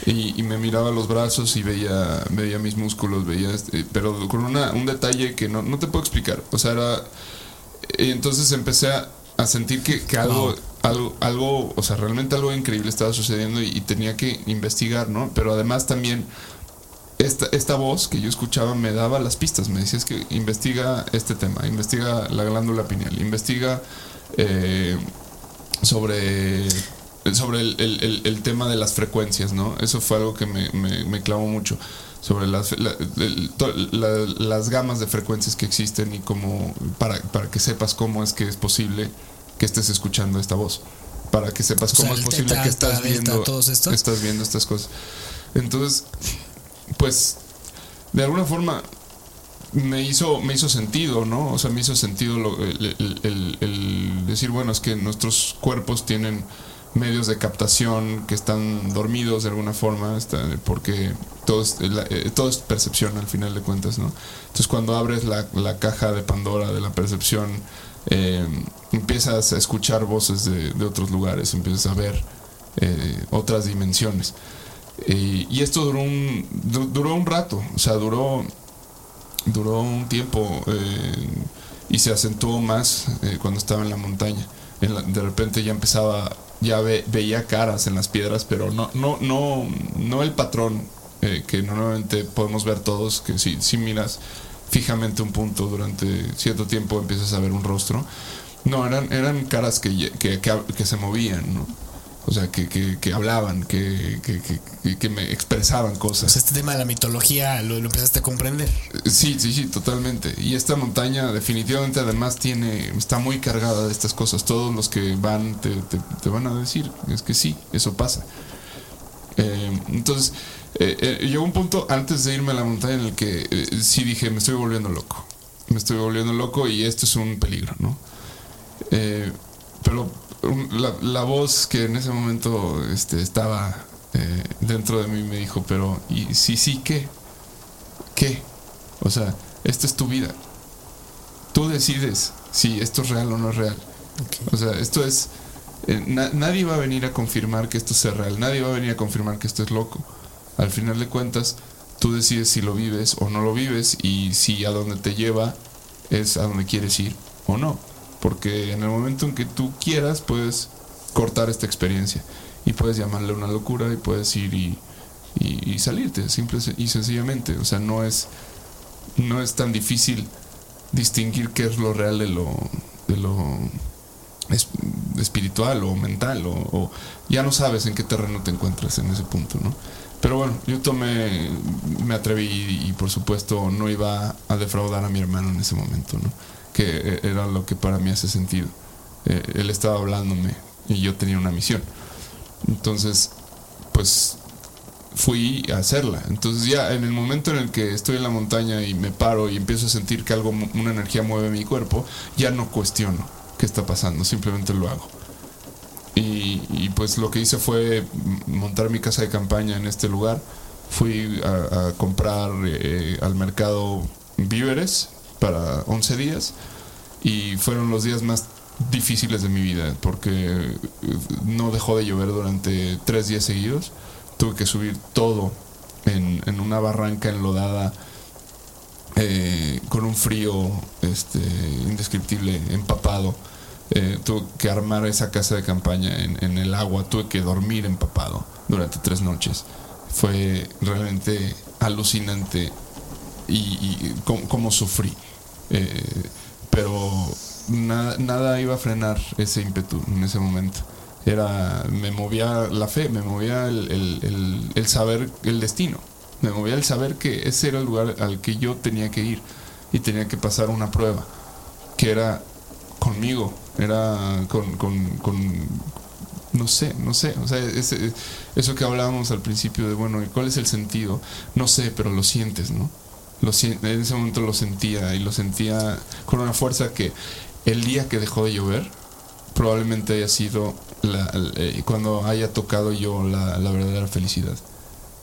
Y, y me miraba los brazos y veía, veía mis músculos, veía este- pero con una, un detalle que no, no te puedo explicar. O sea, era. Y entonces empecé a, a sentir que, que algo, Wow. Algo, algo, o sea, realmente algo increíble estaba sucediendo y, tenía que investigar, ¿no? Pero además también esta, esta voz que yo escuchaba me daba las pistas, me decía es que investiga este tema, investiga la glándula pineal, investiga eh, sobre, sobre el, tema de las frecuencias, ¿no? Eso fue algo que me, clavó mucho, sobre las, la- la- las gamas de frecuencias que existen y cómo, para, para que sepas cómo es que es posible que estés escuchando esta voz. Para que sepas O sea, cómo es posible teta, que estás delta, viendo, estos. estás viendo estas cosas. Entonces, pues, de alguna forma me hizo, me hizo sentido, ¿no? O sea, me hizo sentido lo- el, el- el- el decir, bueno, es que nuestros cuerpos tienen medios de captación que están dormidos de alguna forma, porque todo es, la- eh, todo es percepción al final de cuentas, ¿no? Entonces cuando abres la, la caja de Pandora de la percepción, eh, empiezas a escuchar voces de, de otros lugares, empiezas a ver eh, otras dimensiones. Y, esto duró un, du- duró un rato, o sea, duró, duró un tiempo eh, y se acentuó más cuando estaba en la montaña. De repente ya empezaba, ya ve- veía caras en las piedras, pero no, no, no, no el patrón que normalmente podemos ver todos, que si, si miras fijamente un punto durante cierto tiempo empiezas a ver un rostro. No, eran, eran caras que, que, que, que se movían, ¿no? O sea, que, que, que hablaban, que, que, que, me expresaban cosas. este tema de la mitología lo, empezaste a comprender. Sí, sí, sí, totalmente. Y esta montaña definitivamente además tiene, está muy cargada de estas cosas. Todos los que van te, te, van a decir, es que sí, eso pasa. Eh, entonces, eh, eh, llegó un punto antes de irme a la montaña en el que eh, sí dije, me estoy volviendo loco. Me estoy volviendo loco y esto es un peligro, ¿no? pero la, voz que en ese momento este, estaba eh, dentro de mí me dijo, pero ¿y sí, sí qué? ¿Qué? O sea, esta es tu vida. Tú decides si esto es real o no es real. O sea, esto es... Eh, nadie va a venir a confirmar que esto sea real. Nadie va a venir a confirmar que esto es loco. Al final de cuentas, tú decides si lo vives o no lo vives y si a donde te lleva es a donde quieres ir o no porque en el momento en que tú quieras puedes cortar esta experiencia y puedes llamarle una locura y puedes ir y, salirte, simple y sencillamente. O sea, no es, no es tan difícil distinguir qué es lo real de lo, de lo espiritual o mental o, ya no sabes en qué terreno te encuentras en ese punto, ¿no? Pero bueno, yo tomé, me atreví y, por supuesto no iba a defraudar a mi hermano en ese momento, ¿no? que era lo que para mí hace sentido. Eh, él estaba hablándome y yo tenía una misión. Entonces, pues fui a hacerla. Entonces ya en el momento en el que estoy en la montaña y me paro y empiezo a sentir que algo, una energía mueve mi cuerpo, ya no cuestiono qué está pasando, simplemente lo hago. Y, pues lo que hice fue montar mi casa de campaña en este lugar. Fui a, comprar eh, al mercado víveres para 11 días y fueron los días más difíciles de mi vida porque eh, no dejó de llover durante tres días seguidos. Tuve que subir todo en, una barranca enlodada eh, con un frío este, indescriptible, empapado. Eh, tuve que armar esa casa de campaña en, el agua, tuve que dormir empapado durante tres noches. Fue realmente alucinante y, y cómo sufrí. Eh, pero nada, nada iba a frenar ese ímpetu en ese momento. Era, me movía la fe, me movía el, el, saber el destino, me movía el saber que ese era el lugar al que yo tenía que ir y tenía que pasar una prueba, que era conmigo, era con, con, no sé, no sé, o sea, eso que hablábamos al principio de, bueno, ¿cuál es el sentido? No sé, pero lo sientes, ¿no? en ese momento lo sentía y lo sentía con una fuerza que el día que dejó de llover probablemente haya sido eh, cuando haya tocado yo la, verdadera felicidad.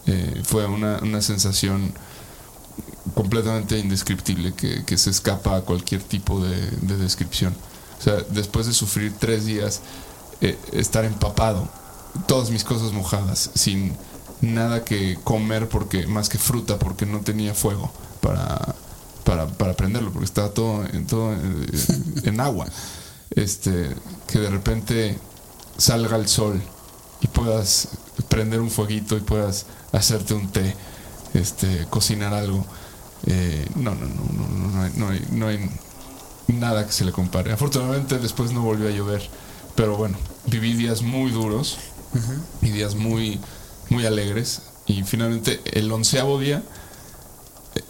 Eh, fue una, sensación completamente indescriptible que, se escapa a cualquier tipo de, descripción. O sea, después de sufrir tres días, eh, estar empapado, todas mis cosas mojadas, sin nada que comer porque más que fruta porque no tenía fuego para, para, para prenderlo porque estaba todo, en, todo en, agua. Este, que de repente salga el sol y puedas prender un fueguito y puedas hacerte un té, este, cocinar algo. Eh, no, no, no, no, no, hay, no, hay, no hay nada que se le compare. Afortunadamente después no volvió a llover, pero bueno, viví días muy duros y días muy, muy alegres y finalmente el onceavo día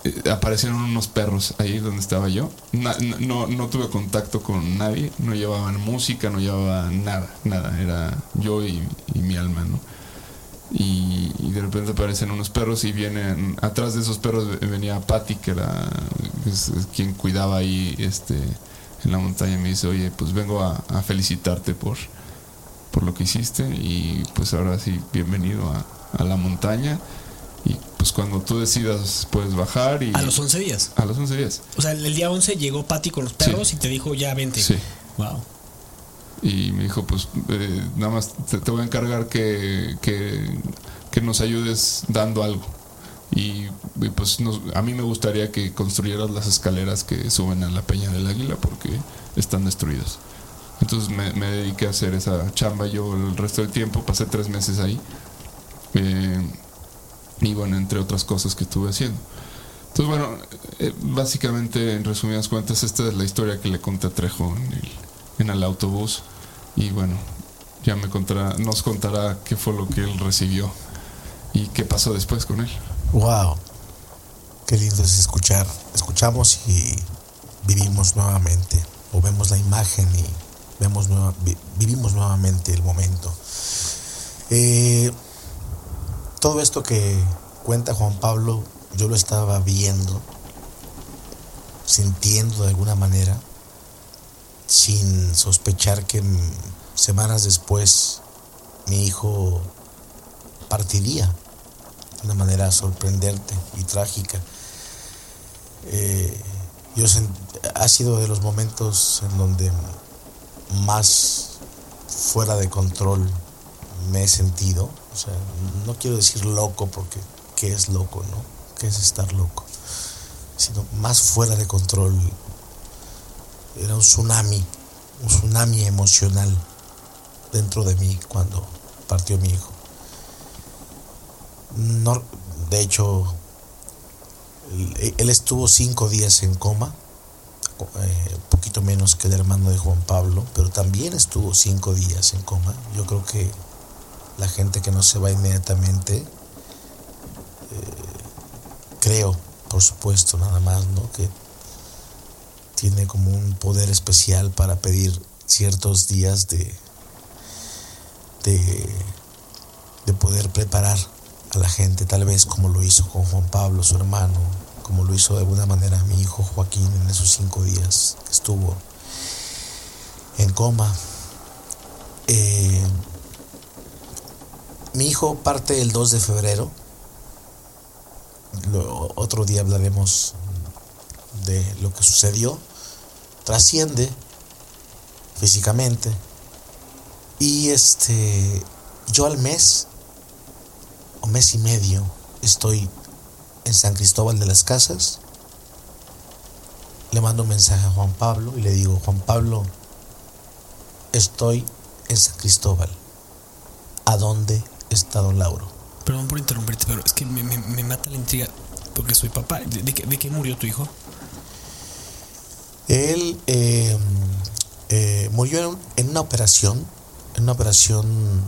eh, aparecieron unos perros ahí donde estaba yo. no, no, tuve contacto con nadie, no llevaban música, no llevaban nada, nada. Era yo y, mi alma, ¿no? Y, de repente aparecen unos perros y vienen, atrás de esos perros venía Patty, que era quien cuidaba ahí este, en la montaña. Me dice, oye, pues vengo a, felicitarte por, por lo que hiciste y pues ahora sí, bienvenido a, a la montaña y pues cuando tú decidas puedes bajar y... A los 11 días. A los 11 días. O sea, el día 11 llegó Patty con los perros y te dijo ya vente. Sí. Wow. Y me dijo, pues eh, nada más te, voy a encargar que, que, nos ayudes dando algo. Y, pues a mí me gustaría que construyeras las escaleras que suben a la Peña del Águila porque están destruidas. Entonces me, me dediqué a hacer esa chamba yo el resto del tiempo, pasé tres meses ahí. Eh, y bueno, entre otras cosas que estuve haciendo. Entonces, bueno, eh, básicamente, en resumidas cuentas, esta es la historia que le conté a Trejo en el, en el autobús. Y bueno, ya me contará, nos contará qué fue lo que él recibió y qué pasó después con él. Wow, qué lindo es escuchar. Escuchamos y vivimos nuevamente, o vemos la imagen y vemos vivimos nuevamente el momento. Eh, todo esto que cuenta Juan Pablo, yo lo estaba viendo, sintiendo de alguna manera, sin sospechar que semanas después mi hijo partiría de una manera sorprendente y trágica. Eh, yo ha sido de los momentos en donde más fuera de control me he sentido. O sea, no quiero decir loco porque ¿qué es loco, no? ¿Qué es estar loco? Sino más fuera de control. Era un tsunami, un tsunami emocional dentro de mí cuando partió mi hijo. No, de hecho, él estuvo cinco días en coma, eh, poquito menos que el hermano de Juan Pablo, pero también estuvo cinco días en coma. Yo creo que la gente que no se va inmediatamente, eh, creo, por supuesto, nada más, ¿no? Que tiene como un poder especial para pedir ciertos días de, de, de poder preparar a la gente, tal vez como lo hizo con Juan Pablo, su hermano, como lo hizo de alguna manera mi hijo Joaquín en esos cinco días que estuvo en coma. Eh, mi hijo parte el 2 de febrero. otro día hablaremos de lo que sucedió. Trasciende físicamente. Y este, yo al mes, o mes y medio, estoy en San Cristóbal de las Casas. Le mando un mensaje a Juan Pablo y le digo, Juan Pablo, estoy en San Cristóbal. ¿A dónde está don Lauro? Perdón por interrumpirte, pero es que me, mata la intriga porque soy papá. ¿De, qué, murió tu hijo? Él eh, eh, murió en, una operación, en una operación...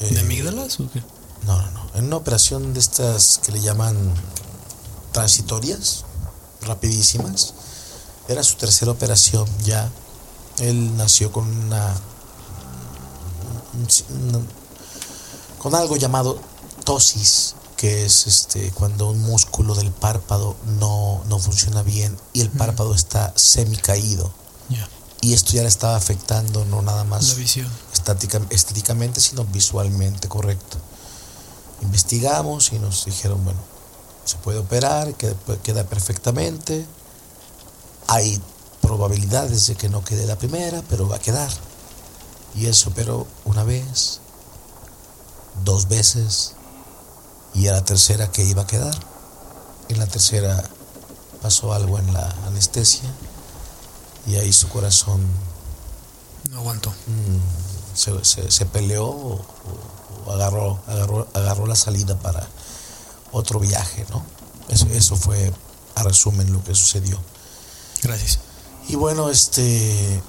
¿De eh, amígdalas o qué? No, no, no. En una operación de estas que le llaman transitorias, rapidísimas. Era su tercera operación ya. Él nació con una, con algo llamado tosis, que es este cuando un músculo del párpado no, no funciona bien y el párpado está semi caído. Y esto ya le estaba afectando no nada más la visión. estéticamente, sino visualmente, correcto. Investigamos y nos dijeron, bueno, se puede operar, queda, perfectamente. Hay probabilidades de que no quede la primera, pero va a quedar. Y él se operó una vez, dos veces, y a la tercera que iba a quedar. En la tercera pasó algo en la anestesia y ahí su corazón no aguantó. Mm, se, peleó agarró, agarró, agarró la salida para otro viaje, ¿no? Eso, eso fue a resumen lo que sucedió. Gracias. Y bueno, este,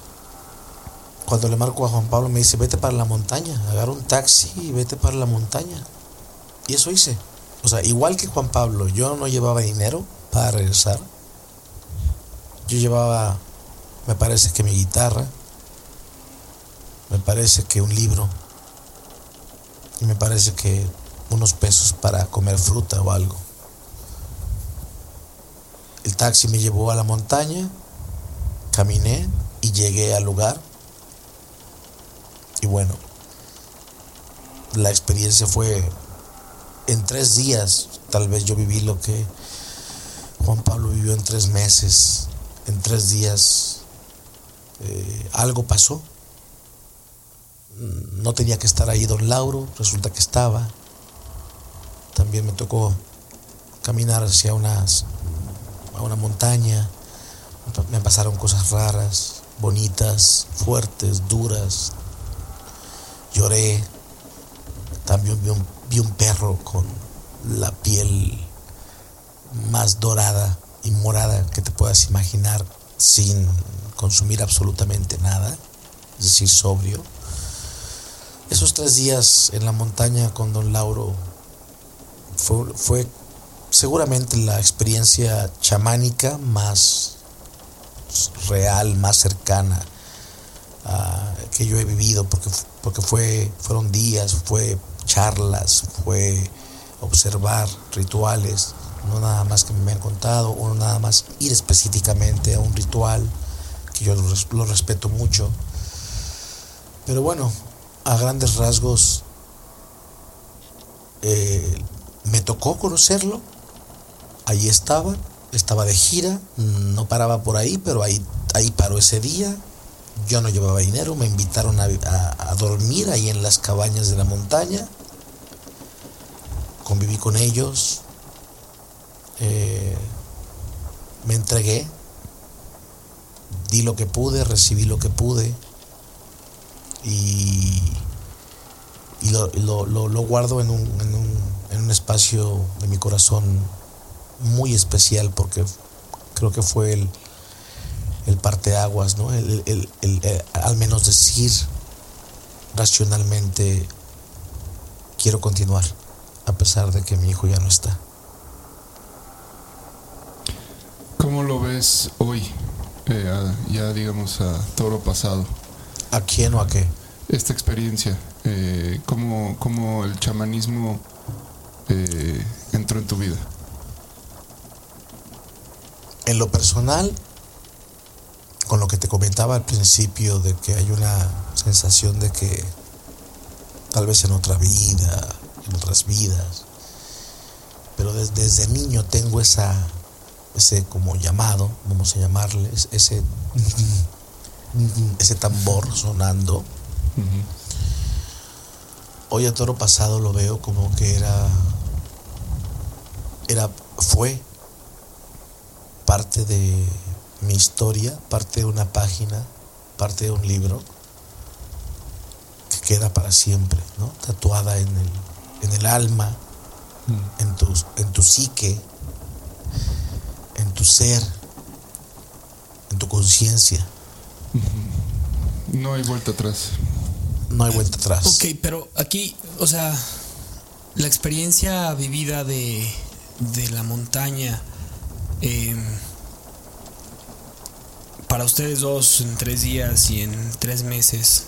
cuando le marco a Juan Pablo me dice, vete para la montaña, agarra un taxi y vete para la montaña. Y eso hice. O sea, igual que Juan Pablo, yo no llevaba dinero para regresar. Yo llevaba, me parece que mi guitarra, me parece que un libro, y me parece que unos pesos para comer fruta o algo. El taxi me llevó a la montaña, caminé y llegué al lugar. Y bueno, la experiencia fue en tres días. Tal vez yo viví lo que Juan Pablo vivió en tres meses. En tres días eh, algo pasó no tenía que estar ahí don Lauro, resulta que estaba. También me tocó caminar hacia unas, a una montaña. Me pasaron cosas raras, bonitas, fuertes, duras. Lloré. También vi un, vi un perro con la piel más dorada y morada que te puedas imaginar sin consumir absolutamente nada, es decir, sobrio. Esos tres días en la montaña con don Lauro fue, seguramente la experiencia chamánica más real, más cercana que yo he vivido, porque, porque fue, fueron días, fue charlas, fue observar rituales, no nada más que me han contado, o nada más ir específicamente a un ritual, que yo lo, respeto mucho. Pero bueno, a grandes rasgos eh, me tocó conocerlo, ahí estaba, estaba de gira, no paraba por ahí, pero ahí, ahí paró ese día, yo no llevaba dinero, me invitaron a, dormir ahí en las cabañas de la montaña. Conviví con ellos. Eh, me entregué. Di lo que pude, recibí lo que pude. Y, y lo, guardo en un, en, un, en un espacio de mi corazón muy especial porque creo que fue el, el parteaguas, ¿no? El, el, eh, al menos decir racionalmente, quiero continuar, a pesar de que mi hijo ya no está. ¿Cómo lo ves hoy, eh, ya digamos a toro pasado? ¿A quién o a qué? Esta experiencia, eh, ¿cómo, ¿cómo, el chamanismo eh, entró en tu vida? En lo personal, con lo que te comentaba al principio de que hay una sensación de que tal vez en otra vida, en otras vidas, pero desde, niño tengo esa, ese como llamado, vamos a llamarle, ese, ese tambor sonando. Hoy a toro pasado lo veo como que era, era, fue parte de mi historia, parte de una página, parte de un libro que queda para siempre, ¿no? tatuada en el, en el alma, mm. en, tu, en tu psique, en tu ser, en tu conciencia. No hay vuelta atrás. No hay vuelta atrás. Ok, pero aquí, o sea, la experiencia vivida de, de la montaña, eh, para ustedes dos en tres días y en tres meses,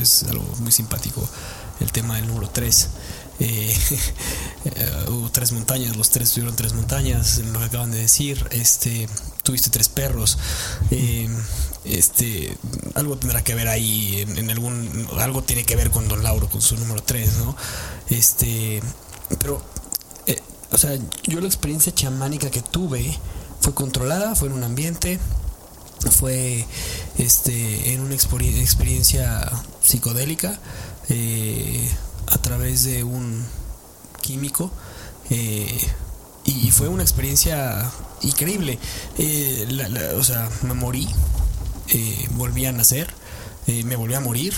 es algo muy simpático el tema del número tres. Eh, eh, hubo tres montañas, los tres tuvieron tres montañas, lo que acaban de decir, este, tuviste tres perros, eh, este, algo tendrá que ver ahí, en, algún, algo tiene que ver con Don Lauro, con su número tres, ¿no? Este, pero, o sea, yo la experiencia chamánica que tuve fue controlada, fue en un ambiente, fue este, en una experiencia psicodélica eh, a través de un químico eh, y fue una experiencia increíble. Eh, o sea, me morí, volví a nacer, me volví a morir,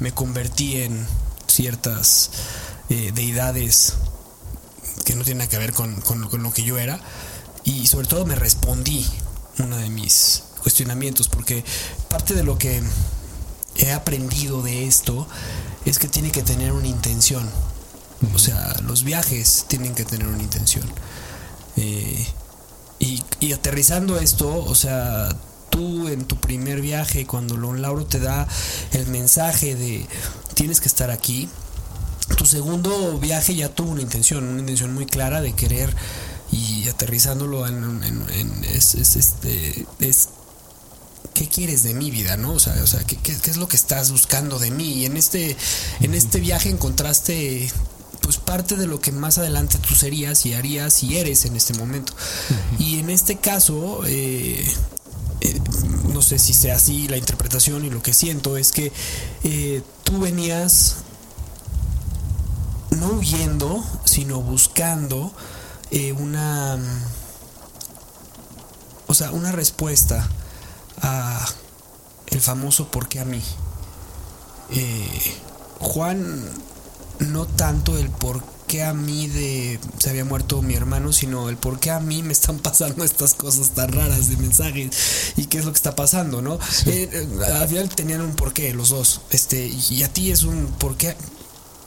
me convertí en ciertas deidades que no tienen que ver con, con lo que yo era y sobre todo me respondí uno de mis cuestionamientos, porque parte de lo que he aprendido de esto es que tiene que tener una intención. O sea, los viajes tienen que tener una intención. Eh, y, aterrizando esto, o sea, tú en tu primer viaje, cuando Lon Lauro te da el mensaje de tienes que estar aquí, tu segundo viaje ya tuvo una intención, una intención muy clara de querer y aterrizándolo en, es, este es qué quieres de mi vida, ¿no? O sea, o sea ¿qué, qué, es lo que estás buscando de mí? Y en este, en este viaje encontraste pues parte de lo que más adelante tú serías y harías y eres en este momento. Y en este caso, eh, eh, no sé si sea así la interpretación y lo que siento es que eh, tú venías no huyendo, sino buscando eh, una, o sea, una respuesta a el famoso ¿por qué a mí? Eh, Juan no tanto el por qué a mí de se había muerto mi hermano, sino el por qué a mí me están pasando estas cosas tan raras de mensajes y qué es lo que está pasando, ¿no? Eh, eh, al final tenían un porqué los dos, este, y a ti es un porqué.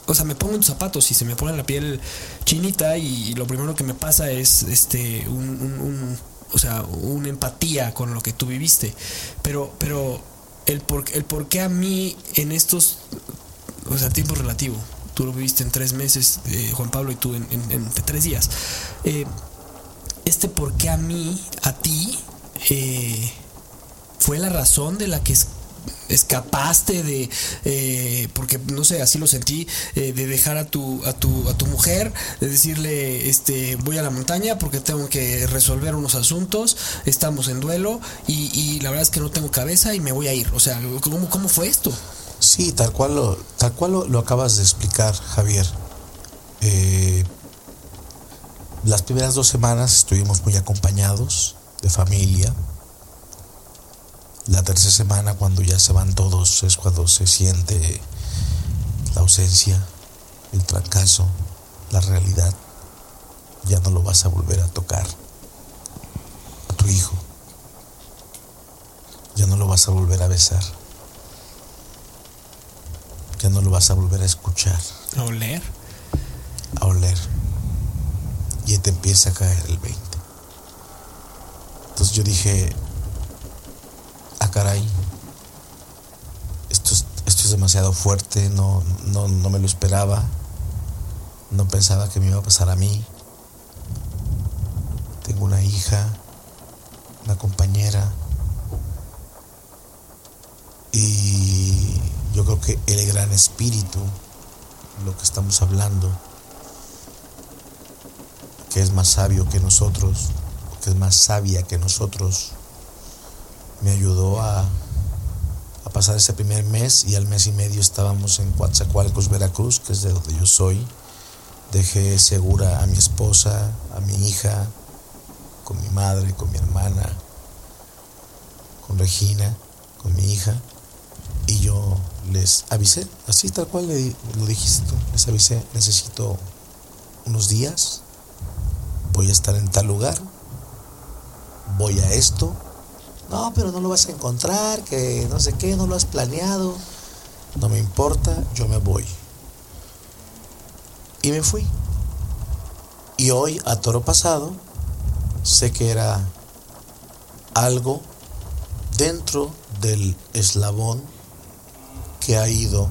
O sea, me pongo en tus zapatos y se me pone la piel chinita y, lo primero que me pasa es este un, o sea, una empatía con lo que tú viviste. Pero, pero el por, el por qué a mí en estos, o sea, tiempo relativo, tú lo viviste en tres meses, eh, Juan Pablo, y tú en, tres días. Eh, este por qué a mí, a ti, eh, fue la razón de la que escapaste de porque no sé así lo sentí de dejar a tu a tu a tu mujer de decirle este voy a la montaña porque tengo que resolver unos asuntos estamos en duelo y, la verdad es que no tengo cabeza y me voy a ir o sea cómo cómo fue esto Sí, tal cual lo, tal cual lo, acabas de explicar, Javier. Eh, las primeras dos semanas estuvimos muy acompañados de familia. La tercera semana, cuando ya se van todos, es cuando se siente la ausencia, el trancazo, la realidad. Ya no lo vas a volver a tocar a tu hijo. Ya no lo vas a volver a besar ya no lo vas a volver a escuchar. A oler. A oler. Y te empieza a caer el 20. Entonces yo dije, ah caray, esto es, esto es demasiado fuerte, no, no, no me lo esperaba, no pensaba que me iba a pasar a mí. Tengo una hija, una compañera, y yo creo que el gran espíritu, lo que estamos hablando, que es más sabio que nosotros, que es más sabia que nosotros, me ayudó a, pasar ese primer mes y al mes y medio estábamos en Coatzacoalcos, Veracruz, que es de donde yo soy. Dejé segura a mi esposa, a mi hija, con mi madre, con mi hermana, con Regina, con mi hija. Y yo les avisé, así tal cual lo dijiste tú, les avisé, necesito unos días, voy a estar en tal lugar, voy a esto. No, pero no lo vas a encontrar, que no sé qué, no lo has planeado. No me importa, yo me voy. Y me fui. Y hoy, a toro pasado, sé que era algo dentro del eslabón que ha ido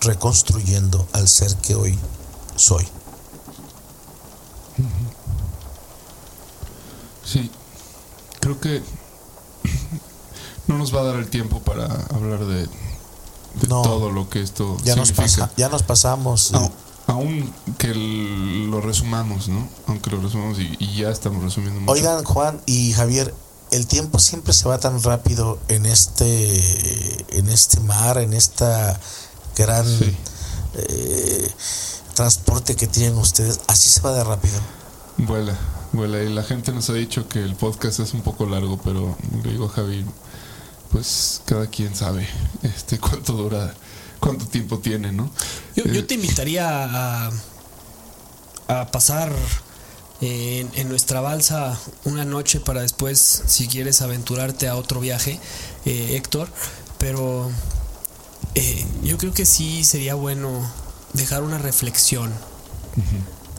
reconstruyendo al ser que hoy soy. Sí, creo que no nos va a dar el tiempo para hablar de, todo lo que esto ya Nos pasa, ya nos pasamos. aún que lo resumamos, ¿no? Aunque lo resumamos y, y ya estamos resumiendo mucho. Oigan, Juan y Javier, el tiempo siempre se va tan rápido en este, en este mar, en esta gran eh, transporte que tienen ustedes. Así se va de rápido. Vuela, vuela. Y la gente nos ha dicho que el podcast es un poco largo, pero le digo a Javi, pues cada quien sabe este cuánto dura, cuánto tiempo tiene, ¿no? Yo, yo eh, te invitaría a, a pasar en, nuestra balsa una noche para después, si quieres aventurarte a otro viaje, eh, Héctor. Pero eh, yo creo que sí sería bueno dejar una reflexión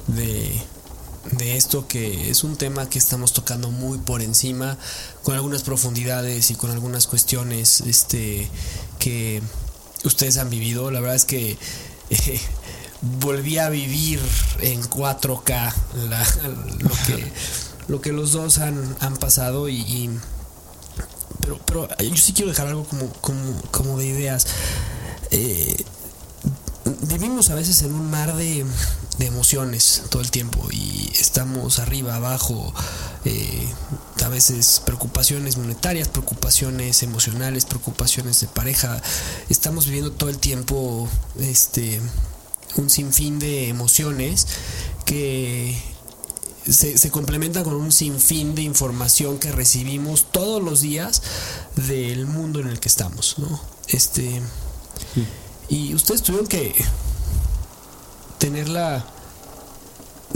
de, de esto que es un tema que estamos tocando muy por encima, con algunas profundidades y con algunas cuestiones este, que ustedes han vivido. La verdad es que volví a vivir en 4K lo, que, lo que los dos han, pasado y, pero, pero yo sí quiero dejar algo como, como, de ideas. Eh, vivimos a veces en un mar de, emociones todo el tiempo y estamos arriba, abajo, eh, a veces preocupaciones monetarias, preocupaciones emocionales, preocupaciones de pareja. Estamos viviendo todo el tiempo este un sinfín de emociones que se, complementan con un sinfín de información que recibimos todos los días del mundo en el que estamos, ¿no? Este y ustedes tuvieron que tenerla,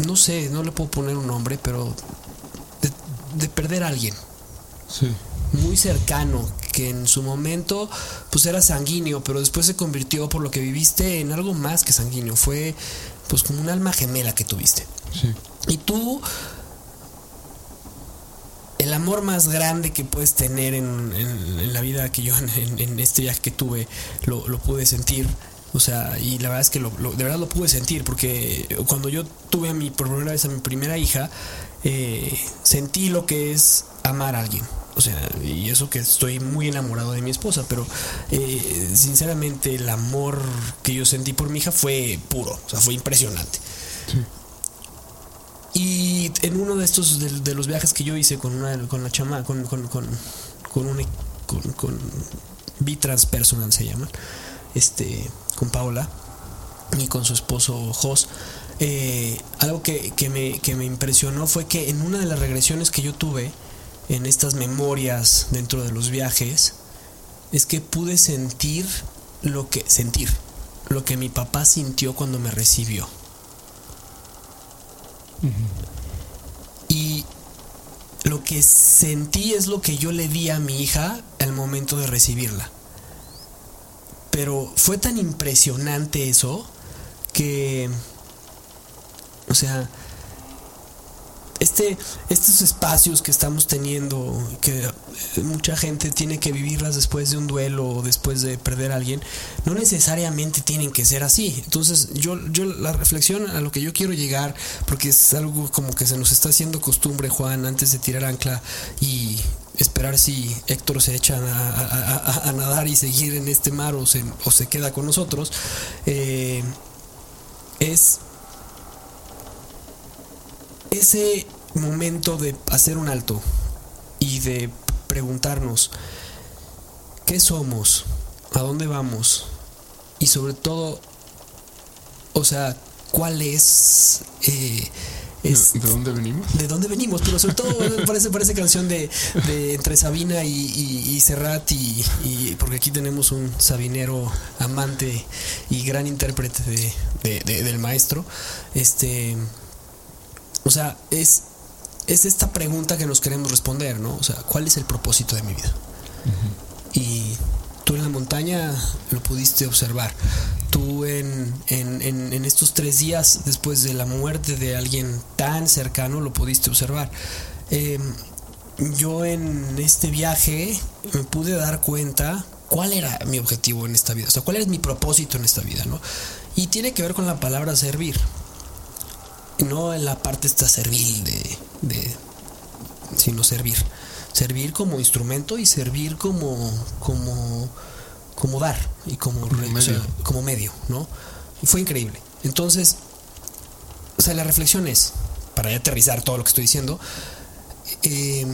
no sé, no le puedo poner un nombre, pero de, de perder a alguien Sí. muy cercano, que en su momento pues era sanguíneo, pero después se convirtió por lo que viviste en algo más que sanguíneo, fue pues como un alma gemela que tuviste. Sí. Y tú, el amor más grande que puedes tener en, la vida que yo, en, este viaje que tuve, lo, pude sentir. O sea, y la verdad es que lo, de verdad lo pude sentir, porque cuando yo tuve a mi, primera vez a mi primera hija, eh, sentí lo que es amar a alguien. O sea, y eso que estoy muy enamorado de mi esposa, pero eh, sinceramente el amor que yo sentí por mi hija fue puro, o sea, fue impresionante. Sí. Y en uno de estos de, los viajes que yo hice con una con la chama con con con con un con, con se llama. Este con Paola y con su esposo Jos. eh, algo que, que me, que me impresionó fue que en una de las regresiones que yo tuve en estas memorias dentro de los viajes es que pude sentir lo que sentir lo que mi papá sintió cuando me recibió. Y lo que sentí es lo que yo le di a mi hija al momento de recibirla. Pero fue tan impresionante eso que, o sea, este, estos espacios que estamos teniendo, que mucha gente tiene que vivirlas después de un duelo o después de perder a alguien, no necesariamente tienen que ser así. Entonces, yo, yo la reflexión a lo que yo quiero llegar, porque es algo como que se nos está haciendo costumbre, Juan, antes de tirar ancla y esperar si Héctor se echa a, nadar y seguir en este mar o se, o se queda con nosotros, eh, es ese momento de hacer un alto y de preguntarnos qué somos, a dónde vamos y sobre todo, o sea, cuál es, eh, es- ¿De dónde venimos? de dónde venimos, pero sobre todo parece, parece canción de, de entre Sabina y, y, y Serrat y, y- porque aquí tenemos un sabinero amante y gran intérprete de, de- de- del maestro. Este, o sea, es, es esta pregunta que nos queremos responder, ¿no? O sea, ¿cuál es el propósito de mi vida? Y tú en la montaña lo pudiste observar. Tú en, en, en- en estos tres días después de la muerte de alguien tan cercano lo pudiste observar. Eh, yo en este viaje me pude dar cuenta cuál era mi objetivo en esta vida, o sea, cuál es mi propósito en esta vida, ¿no? Y tiene que ver con la palabra servir, no en la parte esta servil de, de sino servir. Servir como instrumento y servir como, como, como dar y como, o sea, medio. como medio, ¿no? Y fue increíble. Entonces, o sea, la reflexión es, para ya aterrizar todo lo que estoy diciendo, eh,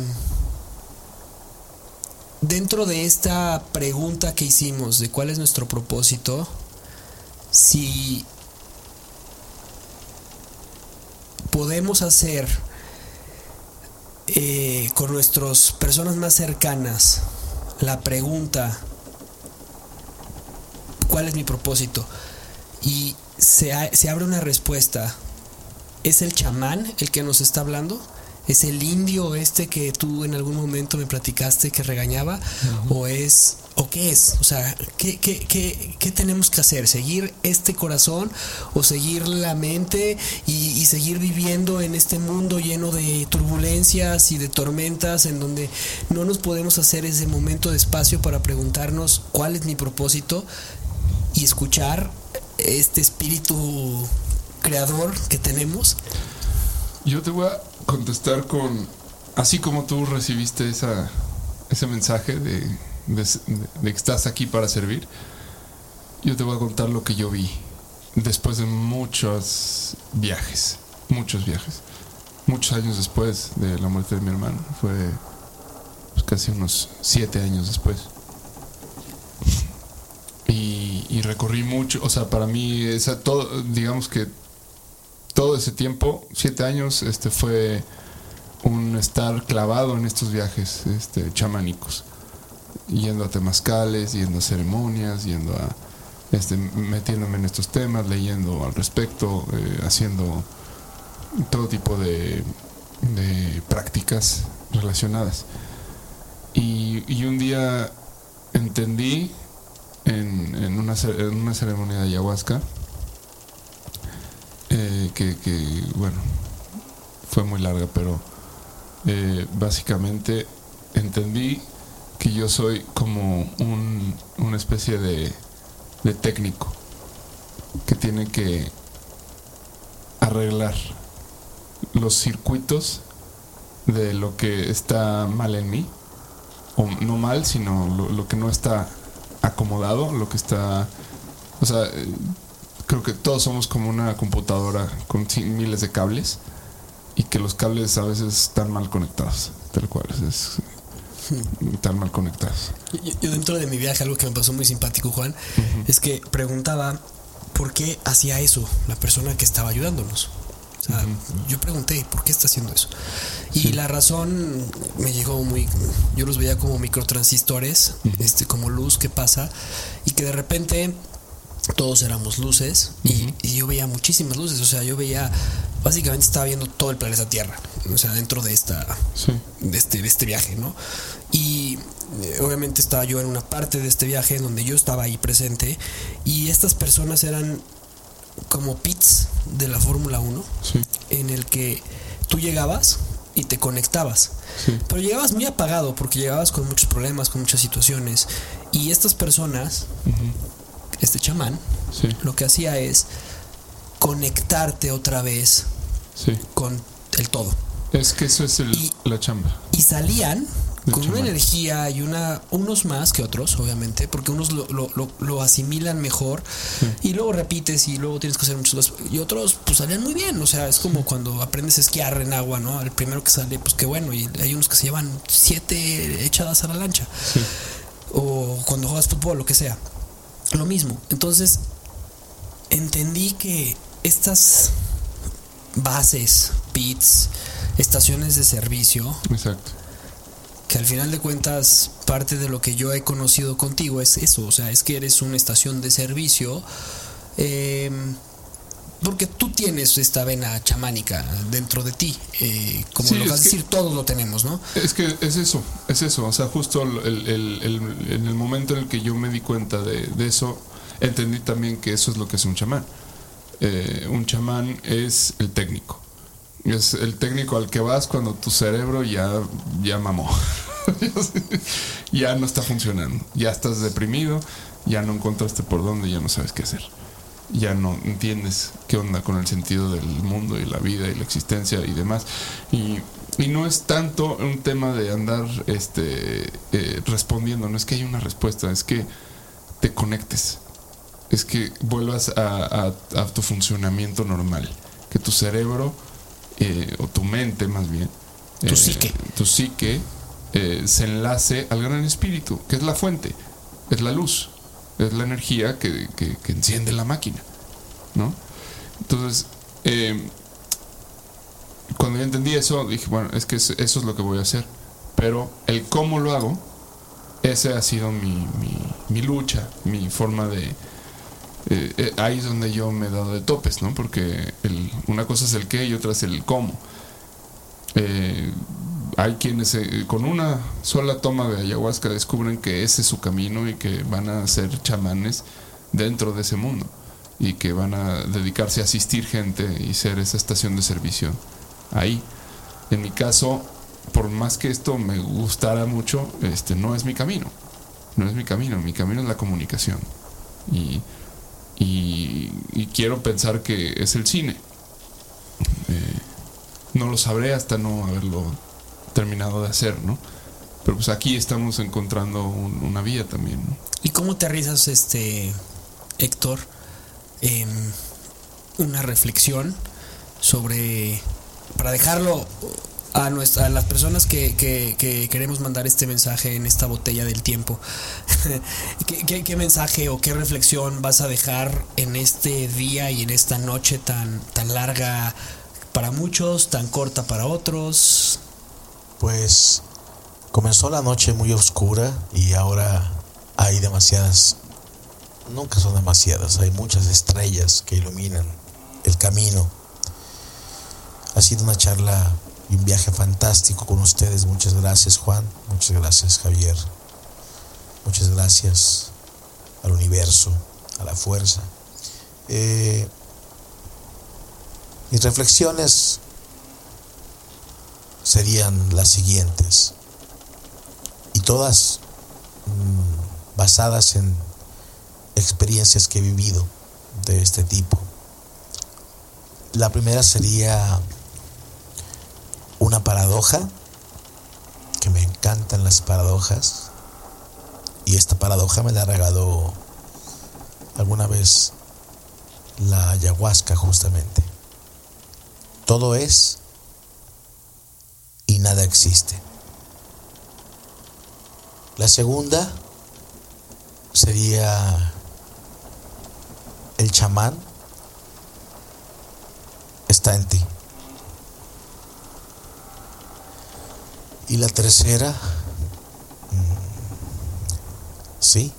dentro de esta pregunta que hicimos de cuál es nuestro propósito, si podemos hacer eh, con nuestras personas más cercanas la pregunta ¿cuál es mi propósito? Y se, se abre una respuesta. ¿Es el chamán el que nos está hablando? ¿Es el indio este que tú en algún momento me platicaste que regañaba? ¿O es o qué es? O sea, ¿qué, qué, qué, qué tenemos que hacer? ¿Seguir este corazón o seguir la mente y, y seguir viviendo en este mundo lleno de turbulencias y de tormentas en donde no nos podemos hacer ese momento de espacio para preguntarnos cuál es mi propósito y escuchar este espíritu creador que tenemos? Yo te voy a contestar con, así como tú recibiste esa, ese mensaje de, de, que estás aquí para servir, yo te voy a contar lo que yo vi después de muchos viajes, muchos viajes, muchos años después de la muerte de mi hermano, fue pues, casi unos siete años después. Y, y recorrí mucho, o sea, para mí, esa, todo, digamos que todo ese tiempo, siete años, este fue un estar clavado en estos viajes este, chamánicos, yendo a temazcales, yendo a ceremonias, yendo a este, metiéndome en estos temas, leyendo al respecto, eh, haciendo todo tipo de, de prácticas relacionadas. Y, un día entendí en, en, una, en una ceremonia de ayahuasca que, que, bueno, fue muy larga, pero eh, básicamente entendí que yo soy como un, una especie de, de técnico que tiene que arreglar los circuitos de lo que está mal en mí, o no mal, sino lo, que no está acomodado, lo que está, o sea, creo que todos somos como una computadora con miles de cables y que los cables a veces están mal conectados, tal cual, es, están mal conectados. Yo, yo, dentro de mi viaje algo que me pasó muy simpático, Juan, uh -huh. es que preguntaba por qué hacía eso la persona que estaba ayudándonos. O sea, uh -huh. yo pregunté, ¿por qué está haciendo eso? Y sí. la razón me llegó muy... Yo los veía como microtransistores, uh -huh. este, como luz que pasa, y que de repente todos éramos luces, uh -huh. y, y, yo veía muchísimas luces, o sea, yo veía... Básicamente estaba viendo todo el planeta Tierra, o sea, dentro de esta... Sí. De, este, de este viaje, ¿no? Y eh, obviamente estaba yo en una parte de este viaje en donde yo estaba ahí presente, y estas personas eran como pits de la Fórmula 1, sí. en el que tú llegabas y te conectabas. Sí. Pero llegabas muy apagado porque llegabas con muchos problemas, con muchas situaciones. Y estas personas, uh -huh. Este chamán, sí. lo que hacía es conectarte otra vez con el todo. Es que eso es el, y, la chamba. Y salían con una energía y una unos más que otros, obviamente, porque unos lo, lo, lo, lo asimilan mejor sí. y luego repites y luego tienes que hacer muchas cosas. Y otros, pues salían muy bien. O sea, es como cuando aprendes a esquiar en agua, ¿no? El primero que sale, pues qué bueno. Y hay unos que se llevan siete echadas a la lancha. O cuando juegas fútbol, lo que sea. Lo mismo. Entonces, entendí que estas bases, pits, estaciones de servicio. Exacto que al final de cuentas parte de lo que yo he conocido contigo es eso, o sea, es que eres una estación de servicio, eh, porque tú tienes esta vena chamánica dentro de ti, eh, como sí, lo vas a decir, todos lo tenemos, ¿no? Es que es eso, es eso, o sea, justo el, el, el, en el momento en el que yo me di cuenta de, de, eso, entendí también que eso es lo que es un chamán. Eh, un chamán es el técnico es el técnico al que vas cuando tu cerebro ya, ya mamó. ya no está funcionando. Ya estás deprimido, ya no encontraste por dónde, ya no sabes qué hacer. Ya no entiendes qué onda con el sentido del mundo y la vida y la existencia y demás. Y, y no es tanto un tema de andar este, eh, respondiendo, no es que haya una respuesta, es que te conectes. Es que vuelvas a, a, a tu funcionamiento normal. Que tu cerebro eh, o tu mente más bien, tu eh, psique, tu psique eh, se enlace al gran espíritu, que es la fuente, es la luz, es la energía que, que, enciende la máquina, ¿no? Entonces, eh, cuando yo entendí eso, dije, bueno, es que eso es lo que voy a hacer, pero el cómo lo hago, ese ha sido mi, mi, mi lucha, mi forma de, eh, eh, ahí es donde yo me he dado de topes, ¿no? Porque el, una cosa es el qué y otra es el cómo. Eh, hay quienes eh, con una sola toma de ayahuasca descubren que ese es su camino y que van a ser chamanes dentro de ese mundo y que van a dedicarse a asistir gente y ser esa estación de servicio ahí. En mi caso, por más que esto me gustara mucho, este no es mi camino. No es mi camino, mi camino es la comunicación. Y quiero pensar que es el cine. Eh, no lo sabré hasta no haberlo terminado de hacer, ¿no? Pero pues aquí estamos encontrando un, una vía también, ¿no? ¿Y cómo te aterrizas, este, Héctor, una reflexión sobre, para dejarlo a, nuestra, a las personas que, que, que, queremos mandar este mensaje en esta botella del tiempo. ¿Qué, ¿Qué, ¿Qué, mensaje o qué reflexión vas a dejar en este día y en esta noche tan, tan larga para muchos, tan corta para otros? Pues comenzó la noche muy oscura y ahora hay demasiadas nunca son demasiadas, hay muchas estrellas que iluminan el camino. Ha sido una charla y un viaje fantástico con ustedes. Muchas gracias Juan, muchas gracias Javier, muchas gracias al universo, a la fuerza. Eh, mis reflexiones serían las siguientes, y todas mm, basadas en experiencias que he vivido de este tipo. La primera sería una paradoja, que me encantan las paradojas, y esta paradoja me la regaló alguna vez la ayahuasca justamente. Todo es nada existe. La segunda sería el chamán está en ti. Y la tercera, mm, sí,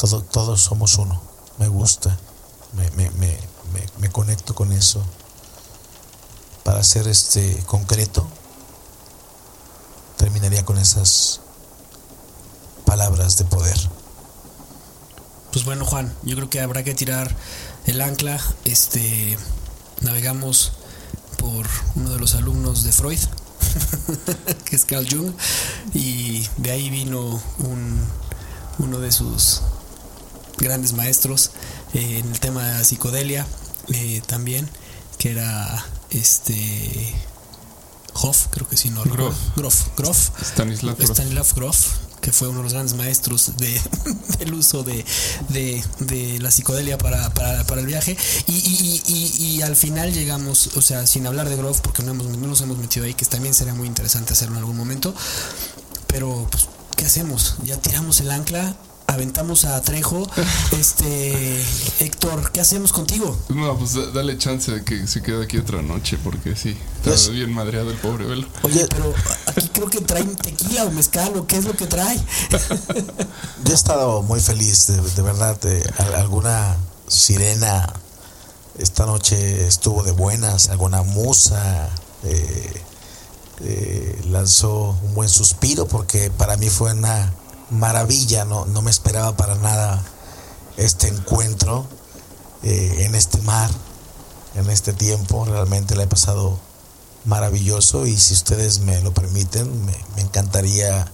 todo, todos somos uno. Me gusta, me, me, me, me conecto con eso para ser este concreto, terminaría con esas palabras de poder. Pues bueno, Juan, yo creo que habrá que tirar el ancla. Este navegamos por uno de los alumnos de Freud, que es Carl Jung, y de ahí vino un, uno de sus grandes maestros eh, en el tema de psicodelia eh, también, que era este Hoff, creo que sí, no, Grof. Grof, Grof, Stanislav Grof. Stanislav Grof, que fue uno de los grandes maestros de, del uso de, de, de la psicodelia para, para, para el viaje. Y, y, y, y, al final llegamos, o sea, sin hablar de Grof, porque no, hemos, no nos hemos metido ahí, que también sería muy interesante hacerlo en algún momento. Pero, pues, ¿qué hacemos? Ya tiramos el ancla. Aventamos a Trejo. Este Héctor, ¿qué hacemos contigo? No, pues da- dale chance de que se quede aquí otra noche, porque sí, está Yes. bien madreado el pobre velo. Oye, pero aquí creo que traen tequila o mezcal o qué es lo que trae. Yo he estado muy feliz, de, de verdad. de- alguna sirena esta noche estuvo de buenas, alguna musa eh, eh, lanzó un buen suspiro porque para mí fue una maravilla, no, no me esperaba para nada este encuentro eh, en este mar, en este tiempo. Realmente la he pasado maravilloso y si ustedes me lo permiten, me, me encantaría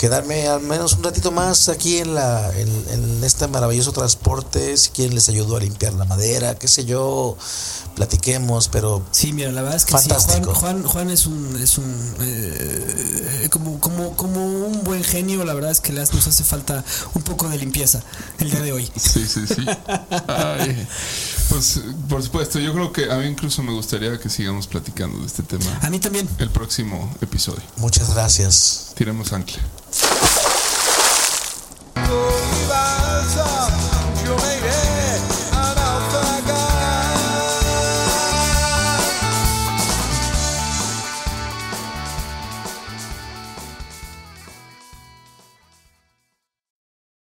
quedarme al menos un ratito más aquí en la en, en este maravilloso transporte si quieren les ayudo a limpiar la madera qué sé yo platiquemos pero Sí, mira, la verdad es que Fantástico. sí, Juan, Juan, Juan es un, es un eh, como, como, como un buen genio, la verdad es que hace- nos hace falta un poco de limpieza el día de hoy. Sí, sí, sí. Ay, pues, por supuesto, yo creo que a mí incluso me gustaría que sigamos platicando de este tema A mí también. el próximo episodio. muchas gracias tiremos ancla.